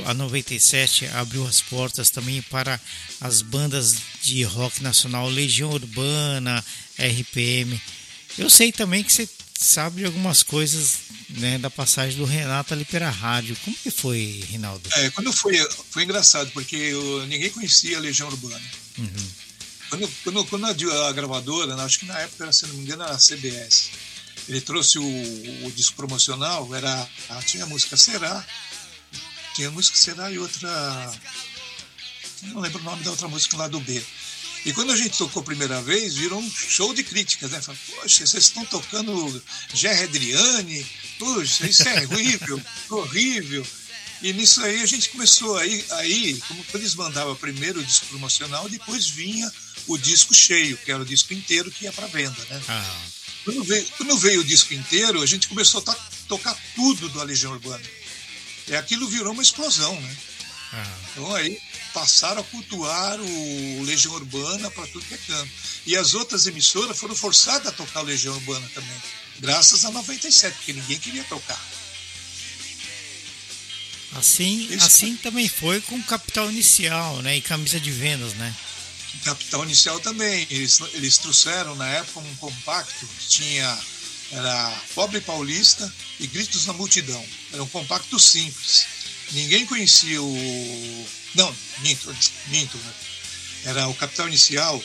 o- a 97 abriu as portas também para as bandas de rock nacional, Legião Urbana, RPM. Eu sei também que você sabe de algumas coisas né, da passagem do Renato ali pela rádio. Como que foi, Rinaldo? É, quando foi, foi engraçado, porque eu- ninguém conhecia a Legião Urbana. Uhum. Quando, quando, quando a, a gravadora, acho que na época, se não me engano, era a CBS, ele trouxe o, o disco promocional, era, ah, tinha a música Será, tinha a música Será e outra. Não lembro o nome da outra música lá do B. E quando a gente tocou a primeira vez, virou um show de críticas, né? Falaram, Poxa, vocês estão tocando Gerry Adriane, poxa, isso é horrível, horrível. E nisso aí a gente começou aí, aí como eles mandavam primeiro o disco promocional, depois vinha o disco cheio, que era o disco inteiro que ia para venda, né? Ah, Quando veio, quando veio o disco inteiro, a gente começou a to- tocar tudo do Legião Urbana. E aquilo virou uma explosão, né? ah, Então aí passaram a cultuar o Legião Urbana para tudo que é canto. E as outras emissoras foram forçadas a tocar o Legião Urbana também, graças a 97, porque ninguém queria tocar. assim, Isso. assim também foi com Capital Inicial, né? E Camisa de Vendas, né? Capital Inicial também. Eles, eles trouxeram na época um compacto que tinha era Pobre Paulista e Gritos na Multidão. Era um compacto simples. Ninguém conhecia o. Não, minto, minto. né? Era o Capital Inicial,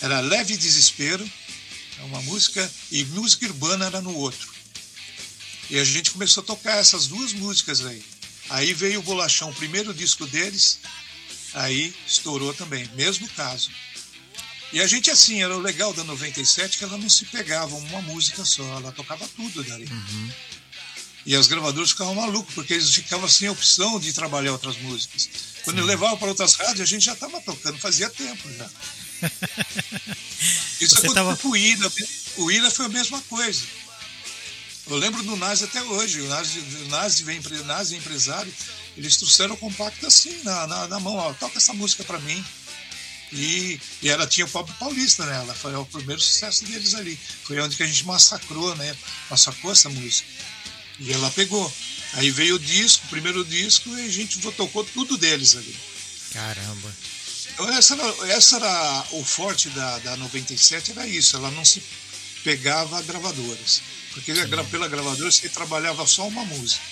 era Leve Desespero, é uma música, e música urbana era no outro. E a gente começou a tocar essas duas músicas aí. Aí veio o Bolachão, o primeiro disco deles, aí estourou também, mesmo caso. E a gente, assim, era o legal da 97 que ela não se pegava uma música só, ela tocava tudo dali. E as gravadoras ficavam malucos, porque eles ficavam sem opção de trabalhar outras músicas. Quando eu levava para outras rádios, a gente já estava tocando, fazia tempo já. Isso Você aconteceu tava- com o Ira. O Ira foi a mesma coisa. Eu lembro do Nazi até hoje. O Nazi, o Nazi, vem, empre- Nazi empresário, eles trouxeram o compacto assim, na, na, na mão, ó, toca essa música para mim. E, e ela tinha o Pobre Paulista nela, foi o primeiro sucesso deles ali. Foi onde que a gente massacrou, né? Massacrou essa música. E ela pegou. Aí veio o disco, o primeiro disco, e a gente tocou tudo deles ali. Caramba. Então, essa era, essa era o forte da, da 97, era isso, ela não se pegava gravadoras. Porque gra- pela gravadora você trabalhava só uma música.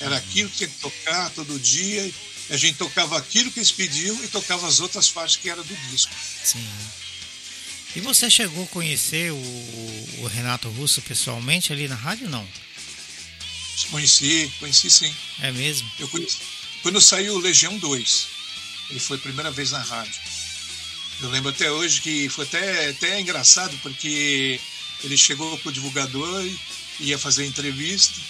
Era aquilo que tinha que tocar todo dia, e a gente tocava aquilo que eles pediam e tocava as outras faixas que era do disco. Sim. E você chegou a conhecer o, o Renato Russo pessoalmente ali na rádio, não? Conheci, conheci sim. É mesmo? Eu conheci. Quando saiu o Legião 2, ele foi a primeira vez na rádio. Eu lembro até hoje que foi até, até engraçado, porque ele chegou com o divulgador e ia fazer entrevista.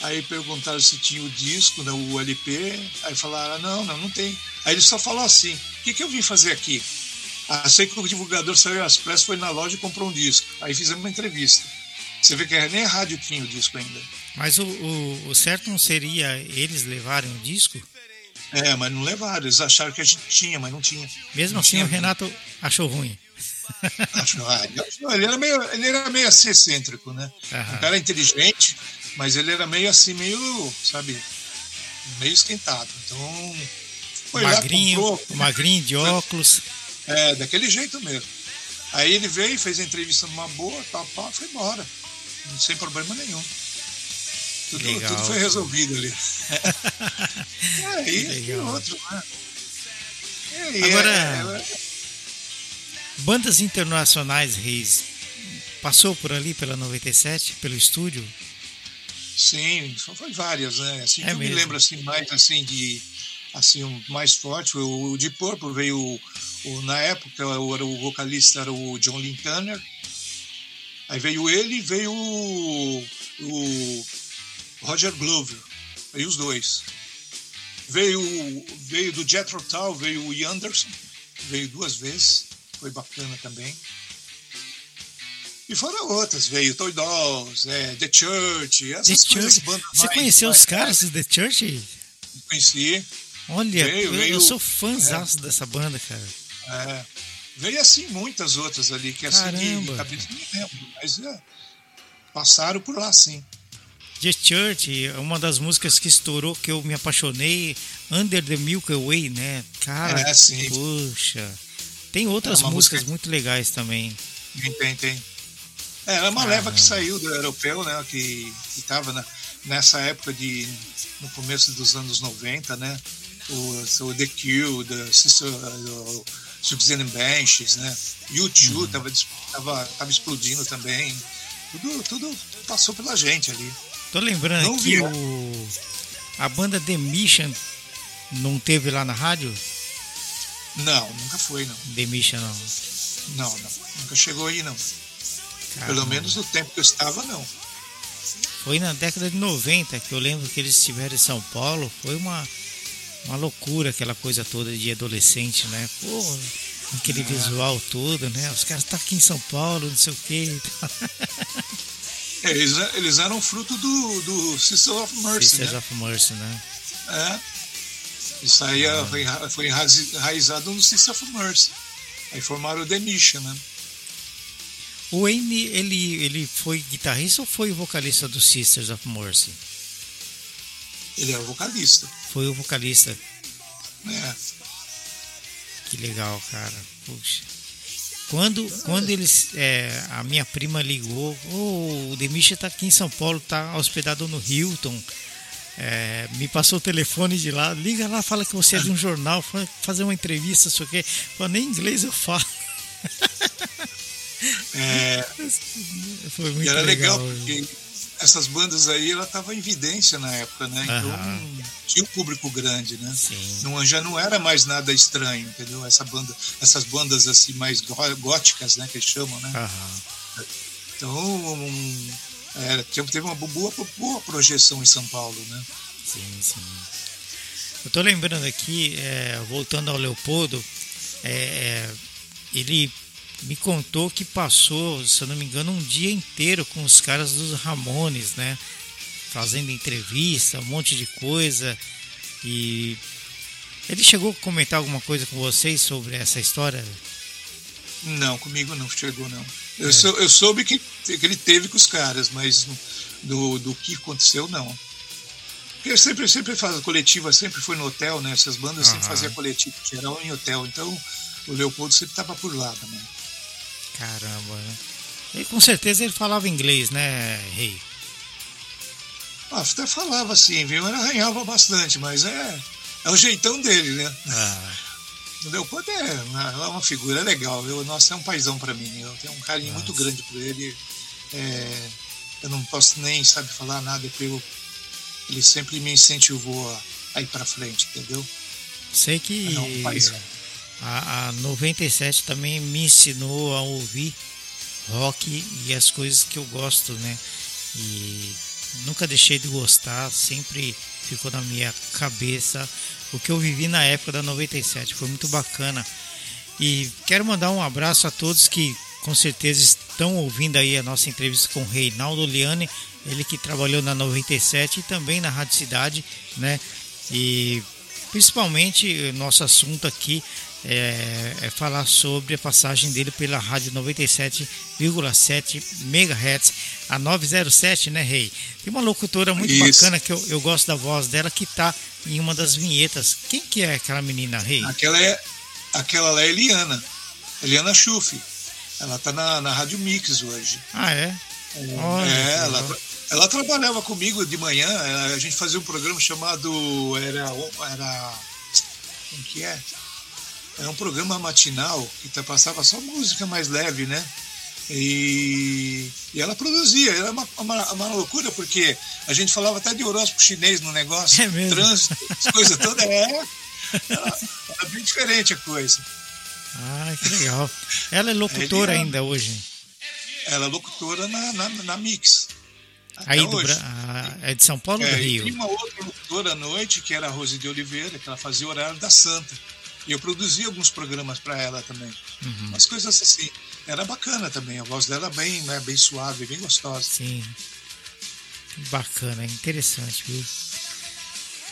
Aí perguntaram se tinha o disco, né, o LP. Aí falaram: não, não, não tem. Aí ele só falou assim: o que, que eu vim fazer aqui? Ah, sei que o divulgador saiu às pressas, foi na loja e comprou um disco. Aí fizemos uma entrevista. Você vê que nem a rádio tinha o disco ainda. Mas o, o, o certo não seria eles levarem o disco? É, mas não levaram. Eles acharam que a gente tinha, mas não tinha. Mesmo Não assim, tinha. o Renato achou ruim. Ah, ele, achou- ele era meio, ele era meio assim excêntrico, né? Aham. Um cara inteligente, mas ele era meio assim, meio, sabe, meio esquentado. Então, foi magrinho, lá, comprou, magrinho de óculos. é, daquele jeito mesmo. Aí ele veio, fez a entrevista numa boa, tal, pá, foi embora. Sem problema nenhum. Tudo, Legal. tudo foi resolvido ali. é, e, Legal. outro, né? É, e Agora- é- Bandas internacionais, Reis, passou por ali pela 97, pelo estúdio? Sim, foi, foi várias, né? Assim, É que eu mesmo. me lembro assim mais assim de assim um mais forte, o, o Deep Purple veio o, na época o, era o vocalista era o John Lynn Turner. Aí veio ele, veio o, o Roger Glover, veio os dois. Veio veio do Jethro Tull, veio o Ian Anderson, veio duas vezes, foi bacana também. E foram outras, veio Toy Dolls, é, The Church, essas The coisas, Church. bandas Você mais- conheceu os mais- caras do The Church? Conheci. Olha, Veio, eu, veio. eu sou fãzaço dessa banda, cara. É, veio assim muitas outras ali, que assim de- cabeça não lembro, mas é, passaram por lá sim. The Church, é uma das músicas que estourou, que eu me apaixonei, Under the Milky Way, né? Cara, É, sim. puxa. Tem outras É uma músicas música- muito legais também. Tem, tem, tem. É, era uma Caramba. leva que saiu do europeu, né? Que estava nessa época de. no começo dos anos 90, né? O, o The Cure, the Sister, o and Benches, né? U2 Uhum. tava, tava, tava explodindo também. Tudo, tudo passou pela gente ali. Tô lembrando Não aqui o a banda The Mission não teve lá na rádio? Não, nunca foi, não. The Mission não. Não, não. Nunca chegou aí, não. Pelo Caramba. menos no tempo que eu estava, não. Foi na década de 90 que eu lembro que eles estiveram em São Paulo. Foi uma, uma loucura aquela coisa toda de adolescente, né? Pô, aquele visual todo, né? Os caras estão aqui em São Paulo, não sei o quê. É, eles, eles eram fruto do, do Sister of Mercy, Sisters né? of Mercy, né? É. Isso aí é, foi, foi enraiz- enraizado no Sister of Mercy. Aí formaram o The Mission, né? O Wayne, ele, ele foi guitarrista ou foi o vocalista do Sisters of Mercy? Ele é o vocalista. Foi o vocalista. Né? Que legal, cara. Puxa. Quando, quando eles. é, a minha prima ligou, "Ô, o Demisha tá aqui em São Paulo, tá hospedado no Hilton. É, me passou o telefone de lá, liga lá, fala que você é de um jornal, fa- fazer uma entrevista, sei o quê. Fala, nem inglês eu falo. É, Foi muito era legal, legal. porque essas bandas aí ela tava em evidência na época, né? Então Aham. tinha um público grande, né? Sim. Não, já não era mais nada estranho, entendeu? Essa banda, essas bandas assim mais gó- góticas, né? Que chamam, né? Aham. Então um, era, tinha- teve uma boa, boa projeção em São Paulo, né? Sim, sim. Eu tô lembrando aqui, é, voltando ao Leopoldo, é, é, ele me contou que passou, se eu não me engano, um dia inteiro com os caras dos Ramones, né? Fazendo entrevista, um monte de coisa. E ele chegou a comentar alguma coisa com vocês sobre essa história? Não, comigo não chegou, não. É. Eu, sou, eu soube que, que ele teve com os caras, mas do, do que aconteceu, não. Porque sempre, sempre faz coletiva, sempre foi no hotel, né? Essas bandas sempre Aham. faziam coletiva geral em hotel. Então o Leopoldo sempre estava por lá também. Caramba, né? E com certeza ele falava inglês, né, Rei? Ah, até falava assim, viu? Ele arranhava bastante, mas é, é o jeitão dele, né? Ah, O Leopoldo é é uma figura legal. Eu, nossa, é um paizão para mim. Eu tenho um carinho muito Nossa. grande por ele. É, eu não posso nem, sabe, falar nada pelo. Ele sempre me incentivou a, a ir para frente, entendeu? sei que É um paizão. A, a 97 também me ensinou a ouvir rock e as coisas que eu gosto, né? E nunca deixei de gostar, sempre ficou na minha cabeça o que eu vivi na época da 97. Foi muito bacana. E quero mandar um abraço a todos que com certeza estão ouvindo aí a nossa entrevista com o Reinaldo Liane, ele que trabalhou na 97 e também na Rádio Cidade, né? E principalmente o nosso assunto aqui é, é falar sobre a passagem dele pela rádio 97,7 MHz, a 907, né, Rei? Tem uma locutora muito Isso. bacana que eu, eu gosto da voz dela que tá em uma das vinhetas. Quem que é aquela menina, Rei? Aquela é aquela lá é Eliana. Eliana Schuff. Ela tá na, na Rádio Mix hoje. Ah, é? Olha, é, ela. Ela trabalhava comigo de manhã. eh, A gente fazia um programa chamado. Era. era como que é? Era um programa matinal que tá- passava só música mais leve, né? E, e ela produzia, era uma, uma, uma loucura, porque a gente falava até de horóscopo chinês no negócio, É mesmo? trânsito, as coisas todas. É, era, era bem diferente a coisa. Ah, que legal. Ela é locutora ainda hoje. Ela é locutora na, na, na Mix. Até Aí do hoje. É de São Paulo ou do É, Rio? tinha uma outra locutora à noite, que era a Rose de Oliveira, que ela fazia o horário da Santa. E eu produzia alguns programas para ela também. Uhum. Umas coisas assim. Era bacana também, a voz dela bem, né, bem suave, bem gostosa. Sim. Bacana, interessante, viu?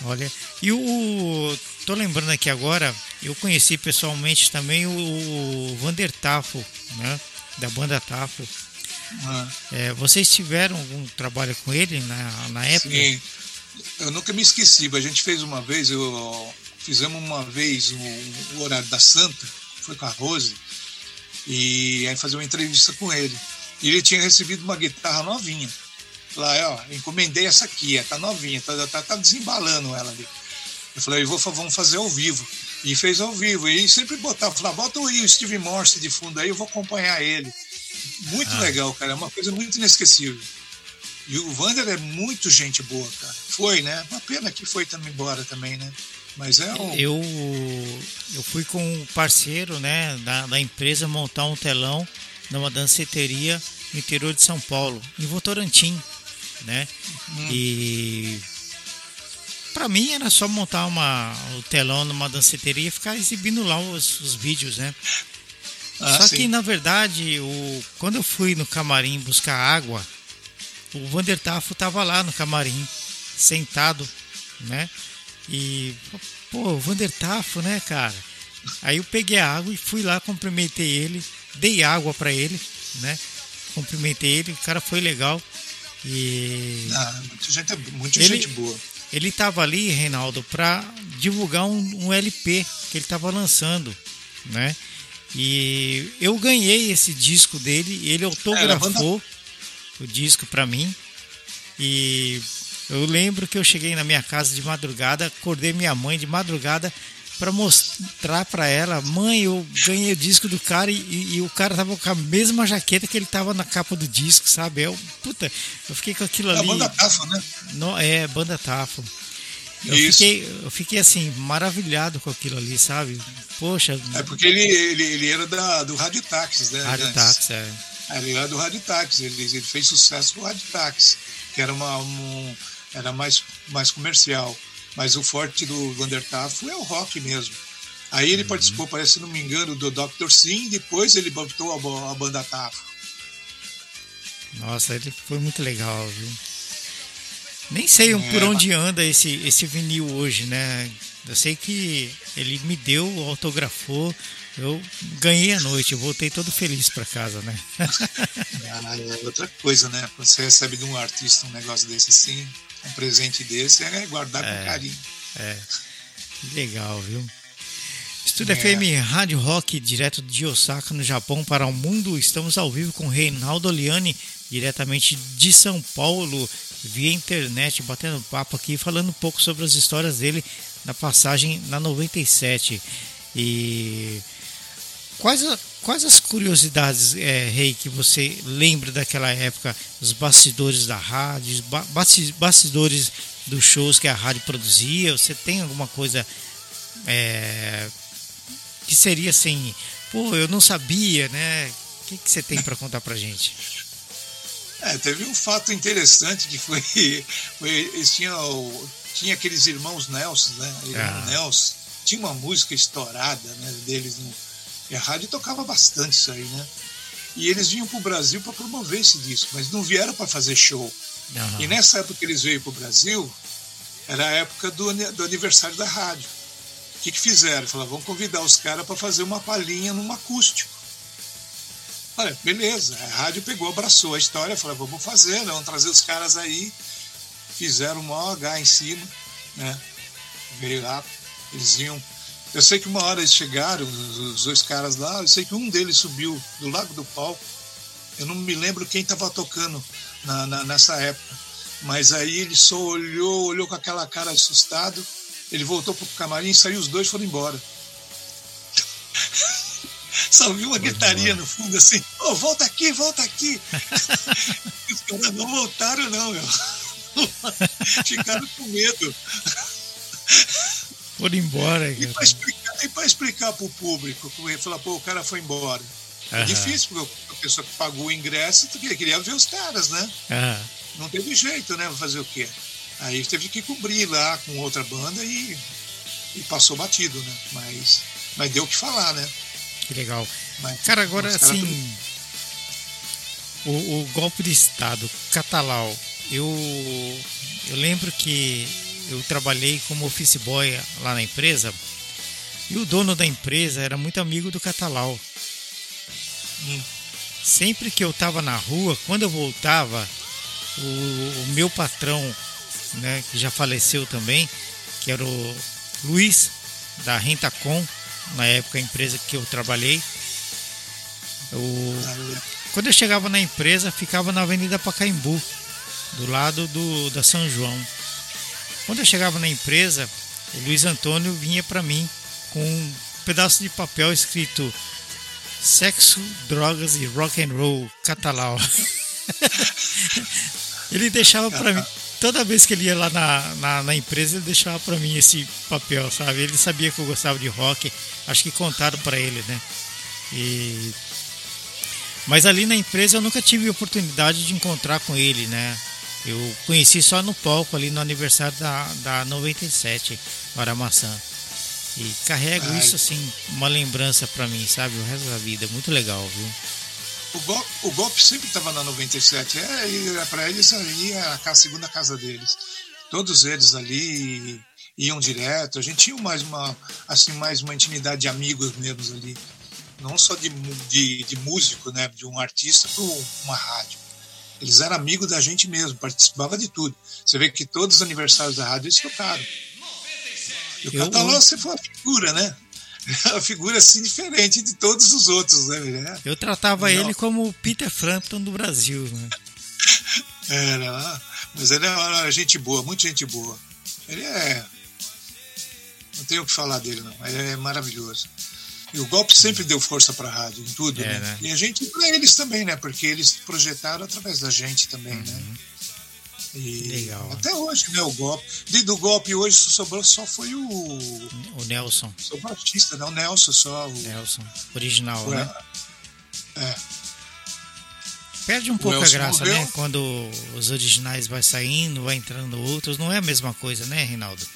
Olha, e o. Tô lembrando aqui agora, eu conheci pessoalmente também o Vander Tafo, né? Da banda Tafo. Ah, É, vocês tiveram algum trabalho com ele na, na época? sim. Eu nunca me esqueci. A gente fez uma vez, eu fizemos uma vez o, o horário da Santa, foi com a Rose, e aí fazer uma entrevista com ele. E ele tinha recebido uma guitarra novinha. Lá, ó, encomendei essa aqui, tá novinha, tá, tá, tá desembalando ela ali. Eu falei, vou, vamos fazer ao vivo. E fez ao vivo. E sempre botava, falava, bota o Steve Morse de fundo aí, eu vou acompanhar ele. Muito Ah. legal, cara. É uma coisa muito inesquecível. E o Vander é muito gente boa, cara. Foi, né? Uma pena que foi também embora também, né? Mas é um. Eu, eu fui com um parceiro né, da, da empresa montar um telão numa danceteria no interior de São Paulo, em Votorantim. Né? E para mim era só montar uma, o telão numa danceteria e ficar exibindo lá os, os vídeos, né? Ah, Só sim. que na verdade, o, quando eu fui no camarim buscar água, o Vander Tafo tava lá no camarim, sentado, né? E, pô, o Vander Tafo, né, cara? Aí eu peguei a água e fui lá, cumprimentei ele, dei água pra ele, né? Cumprimentei ele, o cara foi legal. E Ah, muita gente, muita Ele- gente boa. ele tava ali, Reinaldo, pra divulgar um, um LP que ele tava lançando, né? E eu ganhei esse disco dele, ele autografou o disco pra mim. E eu lembro que eu cheguei na minha casa de madrugada, acordei minha mãe de madrugada pra mostrar pra ela, mãe, eu ganhei o disco do cara e, e- e o cara tava com a mesma jaqueta que ele tava na capa do disco, sabe? Eu, puta, eu fiquei com aquilo É ali. banda Tafa, né? No, é, banda Tafo. Eu fiquei, eu fiquei assim, maravilhado com aquilo ali, sabe? Poxa, É porque ele, ele, ele era da, do Rádio Táxis, né? Rádio. Táxi, é. Ele era do Rádio Táxi, ele, ele fez sucesso com o Rádio Táxi, que era, uma, um- era mais, mais comercial. Mas o forte do Vander Tafo é o rock mesmo. Aí Uhum. ele participou, parece, se não me engano, do Dr. Sim, depois ele botou a, a banda Tafo. Nossa, ele foi muito legal, viu? Nem sei É. por onde anda esse, esse vinil hoje, né? Eu sei que ele me deu, autografou, eu ganhei a noite, voltei todo feliz pra casa, né? Ah, é outra coisa, né? Quando você recebe de um artista um negócio desse assim, um presente desse, é guardar É. com carinho. Que legal, viu? Estúdio É. FM Rádio Rock, direto de Osaka, no Japão, para o mundo. Estamos ao vivo com Reinaldo Oliani, diretamente de São Paulo, via internet, batendo papo aqui, falando um pouco sobre as histórias dele na passagem na 97. E quais, quais as curiosidades, é, Rei, que você lembra daquela época, os bastidores da rádio, os ba- basti- bastidores dos shows que a rádio produzia? Você tem alguma coisa é, que seria assim, pô, eu não sabia, né? O que, que você tem para contar pra gente? É, teve um fato interessante que foi, foi eles tinham, tinha aqueles irmãos Nelson, né? Irmão Ah. Nelson, tinha uma música estourada né, deles no, e a rádio tocava bastante isso aí, né? E eles vinham pro Brasil para promover esse disco, mas não vieram para fazer show. Aham. E nessa época que eles veio pro Brasil, era a época do, do aniversário da rádio. Que, que fizeram? Falaram, vamos convidar os caras para fazer uma palhinha num acústico. Olha, beleza. A rádio pegou, abraçou a história, falou, vamos fazer, né? vamos trazer os caras aí. Fizeram um H em cima, né? Veio lá, eles iam. Eu sei que uma hora eles chegaram, os, os dois caras lá, eu sei que um deles subiu do lado do palco. Eu não me lembro quem estava tocando na, na- nessa época. Mas aí ele só olhou, olhou com aquela cara assustado. Ele voltou pro camarim, saiu os dois e foram embora. Só viu uma guitarrinha no fundo assim, ô, volta aqui, volta aqui. Os caras não voltaram, não, meu. Ficaram com medo. Foram embora, E para cara. explicar, e pra explicar pro público, como ele falar, pô, o cara foi embora. É difícil, porque a pessoa que pagou o ingresso queria, queria ver os caras, né? Aham. Não teve jeito, né? Fazer o quê? Aí teve que cobrir lá com outra banda e, e passou batido, né? Mas, mas deu o que falar, né? Que legal. Mas, Cara, agora assim, o, o golpe de Estado, Catalau, eu, eu lembro que eu trabalhei como office boy lá na empresa e o dono da empresa era muito amigo do Catalau. Hum. Sempre que eu estava na rua, quando eu voltava, o, o meu patrão, né, que já faleceu também, que era o Luiz da Rentacom, na época a empresa que eu trabalhei. Quando eu chegava na empresa, ficava na Avenida Pacaembu, do lado do, da São João. Quando eu chegava na empresa, o Luiz Antônio vinha para mim com um pedaço de papel escrito Sexo, Drogas e Rock and Roll Catalau. ele deixava para mim, toda vez que ele ia lá na, na, na empresa, ele deixava para mim esse papel, sabe? Ele sabia que eu gostava de rock, acho que contaram para ele, né? E mas ali na empresa eu nunca tive oportunidade de encontrar com ele, né? Eu conheci só no palco ali no aniversário da, da 97, Maçã. E carrego Ai. isso assim, uma lembrança pra mim, sabe? O resto da vida. Muito legal, viu? O, golpe, o golpe sempre estava na 97. É, e para eles ali é a segunda casa deles. Todos eles ali iam direto. A gente tinha mais uma, assim, mais uma intimidade de amigos mesmo ali. Não só de, de, de músico, né? De um artista para uma rádio. Eles eram amigos da gente mesmo, participavam de tudo. Você vê que todos os aniversários da rádio eles tocaram. E o Eu- Catalão sempre foi uma figura, né? Uma figura assim diferente de todos os outros, né? velho? Eu tratava Não. ele como o Peter Frampton do Brasil, né? Era, mas ele é uma gente boa, muito gente boa. Ele é. Não tenho o que falar dele, não. Ele é maravilhoso. E o golpe sempre deu força para a rádio, em tudo, É, né? né? E a gente para eles também, né? Porque eles projetaram através da gente também, né? E. Legal. até hoje, né? O golpe. Do golpe hoje só sobrou só foi o. O Nelson. Só o artista, não o Nelson, só o. Nelson. Original, né? é, Perde um pouco a graça, morreu. né? Quando os originais vai saindo, vai entrando outros. Não é a mesma coisa, né, Reinaldo?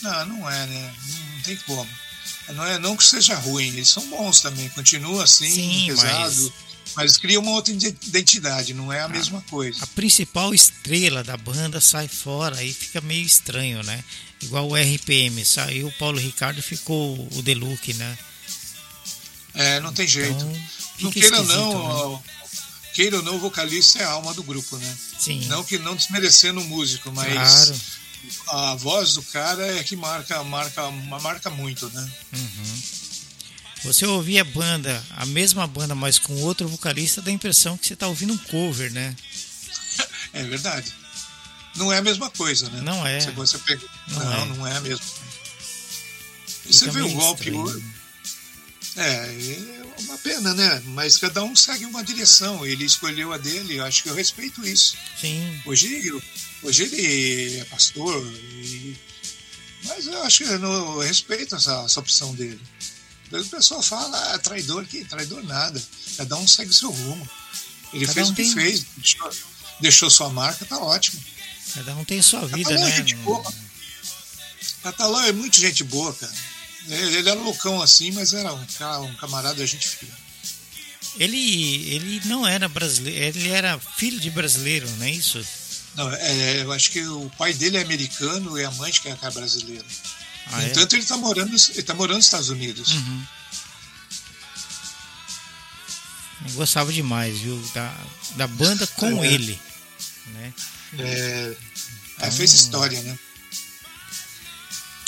Não, não é, né? Não, não tem como. Não é não que seja ruim, eles são bons também, continua assim, Sim, pesado, mas... cria uma outra ide- identidade, não é a mesma coisa. A principal estrela da banda sai fora, aí fica meio estranho, né? Igual o RPM, saiu o Paulo Ricardo e ficou o Deluxe, né? É, não tem jeito. Então, não queira não, né? queira ou não, o vocalista é a alma do grupo, né? Sim, Não que não desmerecendo o músico, mas claro. a voz do cara é que marca, marca, marca muito, né? Uhum. Você ouvir a banda, a mesma banda, mas com outro vocalista, dá a impressão que você está ouvindo um cover, né? É verdade. Não é a mesma coisa, né? Não é. Se você pega... Não Não, é. não é mesmo. E você vê o golpe estranho. hoje. É, é uma pena, né? Mas cada um segue uma direção. Ele escolheu a dele, eu acho que eu respeito isso. Sim, Hoje, hoje ele é pastor, e- mas eu acho que eu, não- eu respeito essa, essa opção dele. O pessoal fala, ah, traidor, que traidor nada. Cada um segue seu rumo. Ele Cada fez um o que tem- fez, deixou, deixou sua marca, tá ótimo. cada um tem sua vida, Catalão é né? gente boa. Catalão é muito gente boa, cara. Ele, era loucão assim, mas era um, um camarada da gente fina. Ele, ele não era brasileiro, ele era filho de brasileiro, não é isso? Não, é, eu acho que o pai dele é americano e a mãe que é brasileira. Ah, no é? entanto, ele está morando, ele tá morando nos Estados Unidos. Uhum. Eu gostava demais, viu? Da, da banda com É. ele. Né? É, Então, é, fez história, né?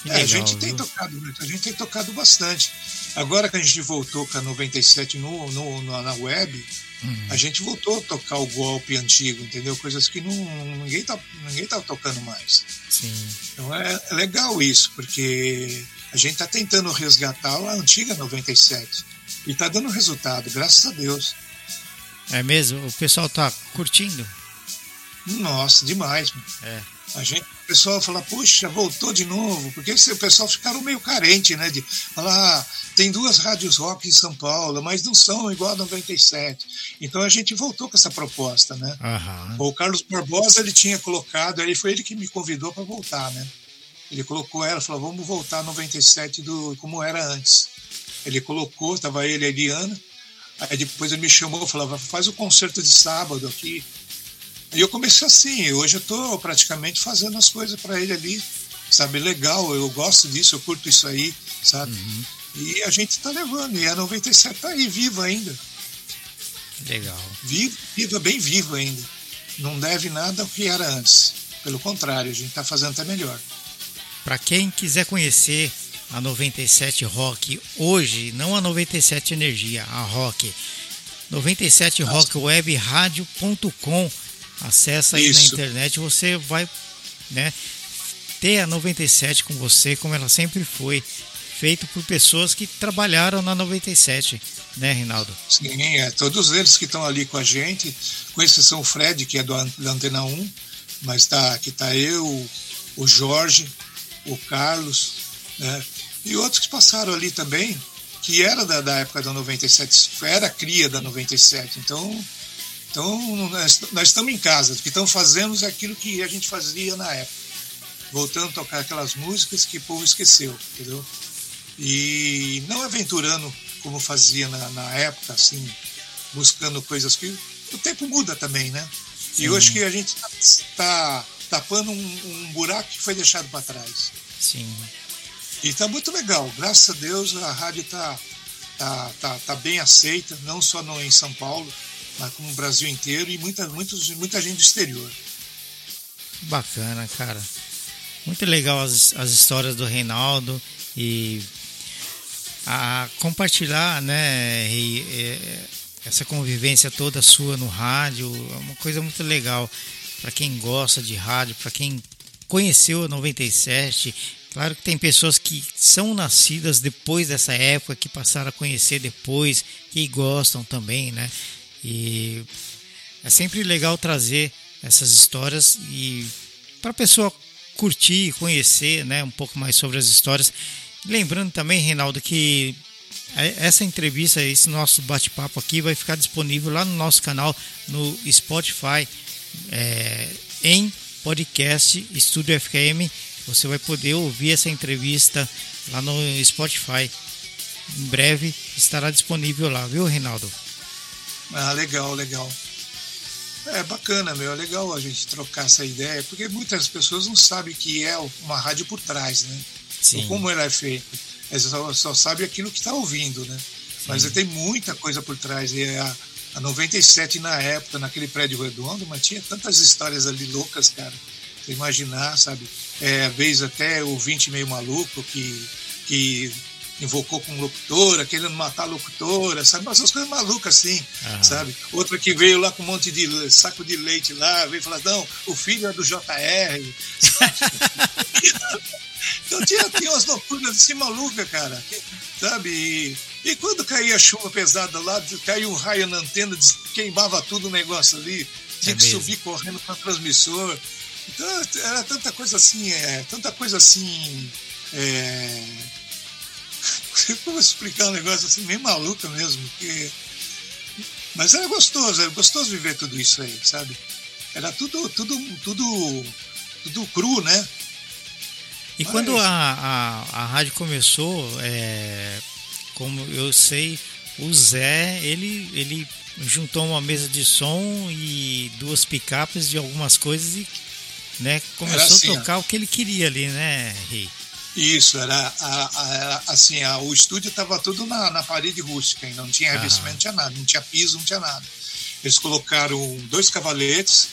Que É, legal, a gente tem viu? tocado muito, a gente tem tocado bastante. Agora que a gente voltou com a 97 no, no, na web, Uhum. a gente voltou a tocar o golpe antigo, entendeu? Coisas que não, ninguém, tá, ninguém tá tocando mais. Sim. Então é, é legal isso, porque a gente tá tentando resgatar a antiga 97. E tá dando resultado, graças a Deus. É mesmo? O pessoal tá curtindo? Nossa, demais. É. A gente, o pessoal fala, puxa, voltou de novo, porque o pessoal ficaram meio carente, né? De falar, ah, tem duas rádios rock em São Paulo, mas não são igual a 97. Então a gente voltou com essa proposta, né? Aham. O Carlos Barbosa ele tinha colocado, aí foi ele que me convidou para voltar, né? Ele colocou ela, falou, vamos voltar a 97 do como era antes. Ele colocou, tava ele e a Eliana. Aí depois ele me chamou, falava, faz o concerto de sábado aqui. Aí eu comecei assim, hoje eu tô praticamente fazendo as coisas para ele ali. sabe? Legal, eu gosto disso, eu curto isso aí, sabe? E a gente tá levando, e a 97 tá aí, viva ainda. Legal. Viva, viva, bem viva ainda. Não deve nada ao que era antes. Pelo contrário, a gente tá fazendo até melhor. Para quem quiser conhecer a 97 Rock hoje, não a 97 Energia, a Rock. 97 Rock Web Rádio.com. Acessa aí Isso. na internet, você vai, né, ter a 97 com você, como ela sempre foi, feito por pessoas que trabalharam na 97, né, Rinaldo? Sim, é, todos eles que estão ali com a gente, com exceção o Fred, que é do, da Antena 1, mas tá, que tá eu, o Jorge, o Carlos, né, e outros que passaram ali também, que era da, da época da 97, era cria da 97, então, então nós, nós estamos em casa, o que estamos fazendo é aquilo que a gente fazia na época, voltando a tocar aquelas músicas que o povo esqueceu, entendeu? e não aventurando como fazia na, na época, assim, buscando coisas que o tempo muda também, né? E hoje que a gente está tapando um, um buraco que foi deixado para trás. Sim. E está muito legal, graças a Deus a rádio está tá, tá, tá bem aceita, não só no, em São Paulo, mas como no Brasil inteiro e muita, muitos, muita gente do exterior. Bacana, cara. Muito legal as, as histórias do Reinaldo e a compartilhar, né, e, é, essa convivência toda sua no rádio, é uma coisa muito legal para quem gosta de rádio, para quem conheceu a 97. Claro que tem pessoas que são nascidas depois dessa época, que passaram a conhecer depois, que gostam também, né? E é sempre legal trazer essas histórias e para a pessoa curtir, conhecer, né, um pouco mais sobre as histórias. Lembrando também, Reinaldo, que essa entrevista, esse nosso bate-papo aqui vai ficar disponível lá no nosso canal no Spotify, é, em podcast Estúdio FKM. Você vai poder ouvir essa entrevista lá no Spotify. Em breve estará disponível lá, viu, Reinaldo? Ah, legal, legal. É bacana, meu, é legal a gente trocar essa ideia, porque muitas pessoas não sabem que é uma rádio por trás, né? Sim. Como ela é feita. Eles só, só sabe aquilo que está ouvindo, né? Mas tem muita coisa por trás. E a, a 97 na época, naquele prédio redondo, mas tinha tantas histórias ali loucas, cara. Você imaginar, sabe? É, às vezes até ouvinte meio maluco que, que invocou com locutora, querendo matar a locutora, sabe? Mas essas coisas malucas assim, Aham. sabe? Outra que veio lá com um monte de saco de leite lá, veio falar, não, o filho é do JR. então tinha, tinha umas loucuras assim malucas, cara, sabe? E, e quando caía chuva pesada lá, caiu um raio na antena, queimava tudo o negócio ali, tinha É que mesmo. subir correndo para o transmissor. Então era tanta coisa assim, é, tanta coisa assim. É... Como explicar um negócio assim, meio maluco mesmo. Que... Mas era gostoso, era gostoso viver tudo isso aí, sabe? Era tudo, tudo, tudo, tudo cru, né? E Mas- quando a, a, a rádio começou, é, como eu sei, o Zé, ele, ele juntou uma mesa de som e duas picapes de algumas coisas e né, começou assim, a tocar o que ele queria ali, né, Rei? Isso, era, a, a- assim, a- o estúdio estava tudo na, na parede rústica, não tinha revestimento, não tinha nada, não tinha piso, não tinha nada. Eles colocaram dois cavaletes,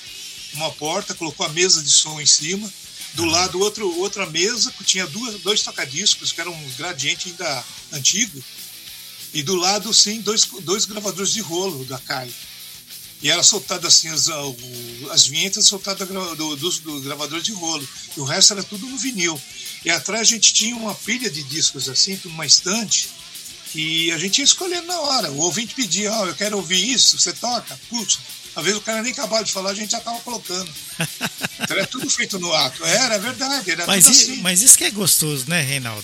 uma porta, colocou a mesa de som em cima, do lado outro, outra mesa que tinha duas, dois tocadiscos, que eram um gradiente ainda antigo, e do lado, sim, dois, dois gravadores de rolo da CAI. E era soltado assim, as, o- as vinhetas soltadas do, dos do gravador de rolo. E o resto era tudo no vinil. E atrás a gente tinha uma pilha de discos assim, numa estante, que a gente ia escolhendo na hora. O ouvinte pedia, ó, eu quero ouvir isso, você toca? Putz, às vezes o cara nem acabava de falar, a gente já estava colocando. Então era tudo feito no ato. Era, é verdade, era Mas, tudo assim. mas isso que é gostoso, né, Reinaldo?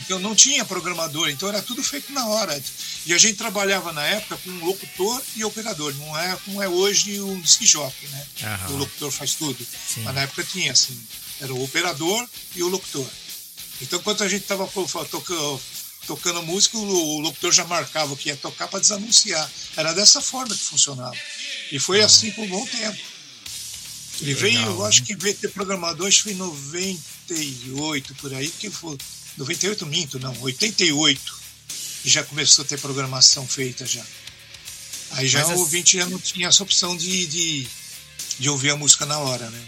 Então não tinha programador, então era tudo feito na hora. E a gente trabalhava na época com locutor e operador, não é como é hoje o disc jockey, né? Aham. O locutor faz tudo. Sim. Mas na época tinha assim, era o operador e o locutor. Então quando a gente estava tocando, tocando música, o locutor já marcava o que ia tocar para desanunciar. Era dessa forma que funcionava. E foi assim por um bom tempo. Ele Que veio, legal, eu acho que veio ter programador, acho que foi em 98, por aí, que foi. 98 minto, não, 88. Já começou a ter programação feita já. Aí já Mas o ouvinte já não tinha essa opção de, de, de ouvir a música na hora, né?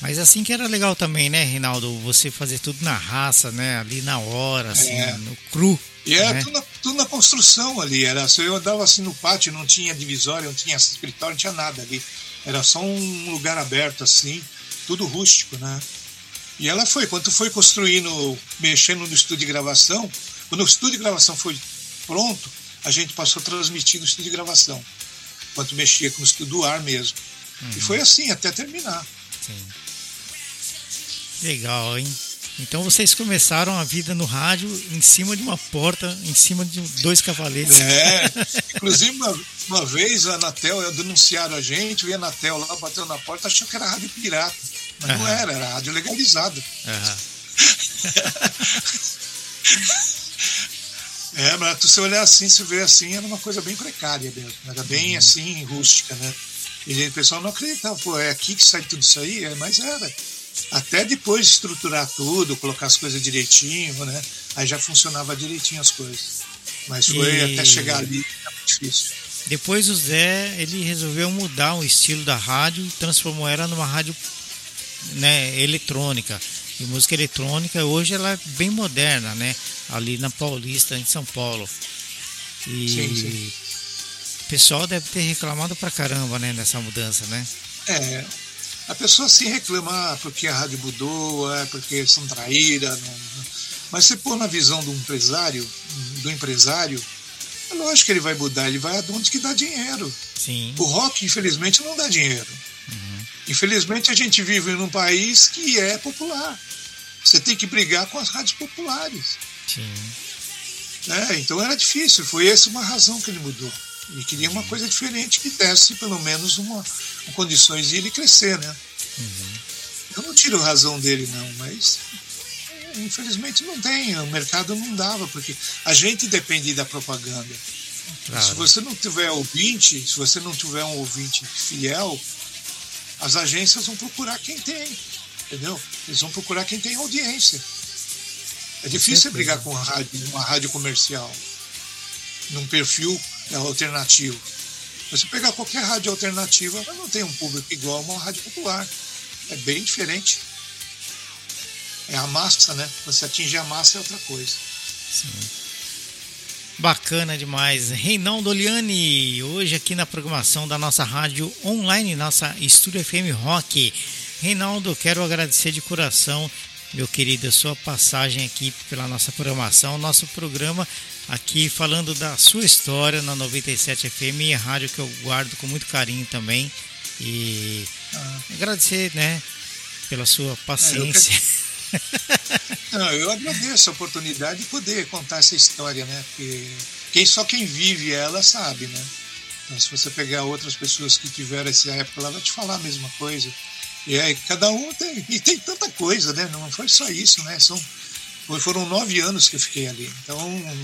Mas assim que era legal também, né, Reinaldo? Você fazer tudo na raça, né? Ali na hora, assim, É. no cru. E era né? tudo, na, tudo na construção ali. Era, eu andava assim no pátio, não tinha divisória, não tinha escritório, não tinha nada ali. Era só um lugar aberto assim, tudo rústico, né? E ela foi, quando foi construindo, mexendo no estúdio de gravação, quando o estúdio de gravação foi pronto, a gente passou a transmitir no estúdio de gravação, enquanto mexia com o estúdio do ar mesmo. E foi assim até terminar. Sim. Legal, hein? Então vocês começaram a vida no rádio em cima de uma porta, em cima de dois cavaletes. É, inclusive uma, uma vez a Anatel denunciaram a gente, veio a Anatel lá, bateu na porta, achou que era rádio pirata. Mas não era, era rádio legalizada. Aham. É, mas se você olhar assim, se vê assim, era uma coisa bem precária mesmo. Era bem assim, rústica, né? E o pessoal não acreditava, pô, é aqui que sai tudo isso aí? É, mas era. Até depois de estruturar tudo, colocar as coisas direitinho, né? Aí já funcionava direitinho as coisas. Mas foi E- até chegar ali, era muito difícil. Depois o Zé, ele resolveu mudar o estilo da rádio e transformou ela numa rádio né, eletrônica. E música eletrônica hoje ela é bem moderna, né? Ali na Paulista, em São Paulo. E Sim, sim. o pessoal deve ter reclamado pra caramba, né, nessa mudança, né? É, a pessoa se reclama ah, porque a rádio mudou, é porque são traíra. não- não. Mas se pôr na visão do empresário, do empresário, é lógico que ele vai mudar, ele vai aonde que dá dinheiro. Sim. O rock, infelizmente, não dá dinheiro. Infelizmente, a gente vive num país que é popular. Você tem que brigar com as rádios populares. Sim. né? então era difícil, foi essa uma razão que ele mudou. Ele queria uma coisa diferente que desse pelo menos uma, condições de ele crescer, né? Eu não tiro razão dele, não, mas é, infelizmente não tem. O mercado não dava, porque a gente depende da propaganda. Se Claro. você não tiver ouvinte, se você não tiver um ouvinte fiel, as agências vão procurar quem tem, entendeu? Eles vão procurar quem tem audiência. É difícil brigar com uma rádio, uma rádio comercial, num perfil alternativo. Você pegar qualquer rádio alternativa, ela não tem um público igual a uma rádio popular. É bem diferente. É a massa, né? Você atingir a massa é outra coisa. Bacana demais. Reinaldo Oliani, hoje aqui na programação da nossa rádio online, nossa Estúdio FM Rock. Reinaldo, quero agradecer de coração, meu querido, a sua passagem aqui pela nossa programação, nosso programa aqui falando da sua história na 97 FM, rádio que eu guardo com muito carinho também. E Ah. agradecer, né, pela sua paciência. Não, eu agradeço a oportunidade de poder contar essa história, né? Porque quem, só quem vive ela sabe, né? Então, se você pegar outras pessoas que tiveram essa época, ela vai te falar a mesma coisa. E aí, cada um tem. E tem tanta coisa, né? Não foi só isso, né? São, foram nove anos que eu fiquei ali. Então,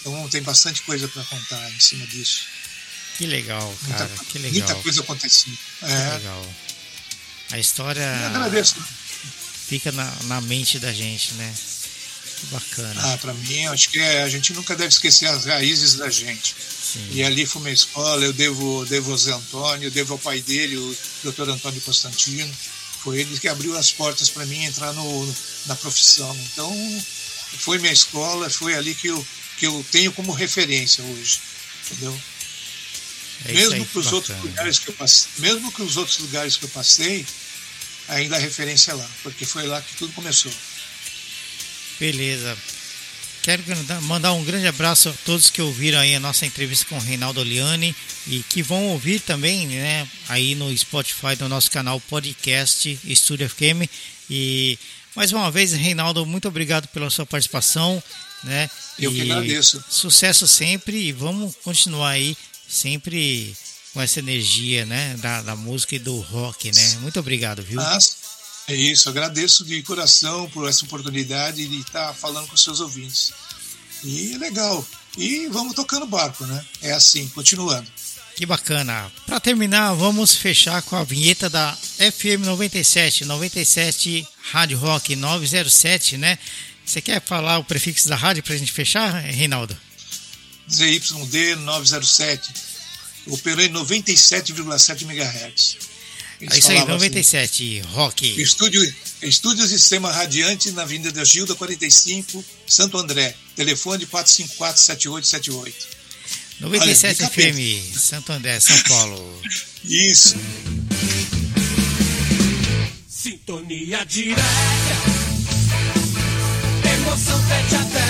então tem bastante coisa para contar em cima disso. Que legal, Muita, cara, que muita legal. coisa aconteceu. Que É, legal. A história eu agradeço. Fica na, na mente da gente, né? Que bacana. Ah, para mim, acho que é, a gente nunca deve esquecer as raízes da gente. Sim. E ali foi minha escola, eu devo, devo ao Zé Antônio, devo ao pai dele, o Dr. Antônio Constantino. Foi ele que abriu as portas para mim entrar no, na profissão. Então, foi minha escola, foi ali que eu, que eu tenho como referência hoje. Entendeu? É mesmo que que os outros lugares que eu passei, mesmo que os outros lugares que eu passei, ainda a referência lá, porque foi lá que tudo começou. Beleza. Quero mandar um grande abraço a todos que ouviram aí a nossa entrevista com o Reinaldo Oliani e que vão ouvir também, né, aí no Spotify do nosso canal podcast Estúdio FM. E mais uma vez, Reinaldo, muito obrigado pela sua participação, né? Eu que E agradeço. Sucesso sempre e vamos continuar aí sempre com essa energia, né, da, da música e do rock, né? Muito obrigado, viu? Mas é isso, agradeço de coração por essa oportunidade de estar falando com os seus ouvintes. E legal. E vamos tocando barco, né? É assim, continuando. Que bacana. Para terminar, vamos fechar com a vinheta da FM 97, 97 Rádio Rock 907, né? Você quer falar o prefixo da rádio para a gente fechar, Reinaldo? ZYD 907 operou em 97,7 MHz. É Eles é isso aí, 97, assim, rock. Estúdio, estúdio Sistema Radiante na Avenida da Gilda, 45, Santo André. Telefone 454-7878. 97 Olha, FM, Santo André, São Paulo. isso. Sintonia direta. Emoção pede até.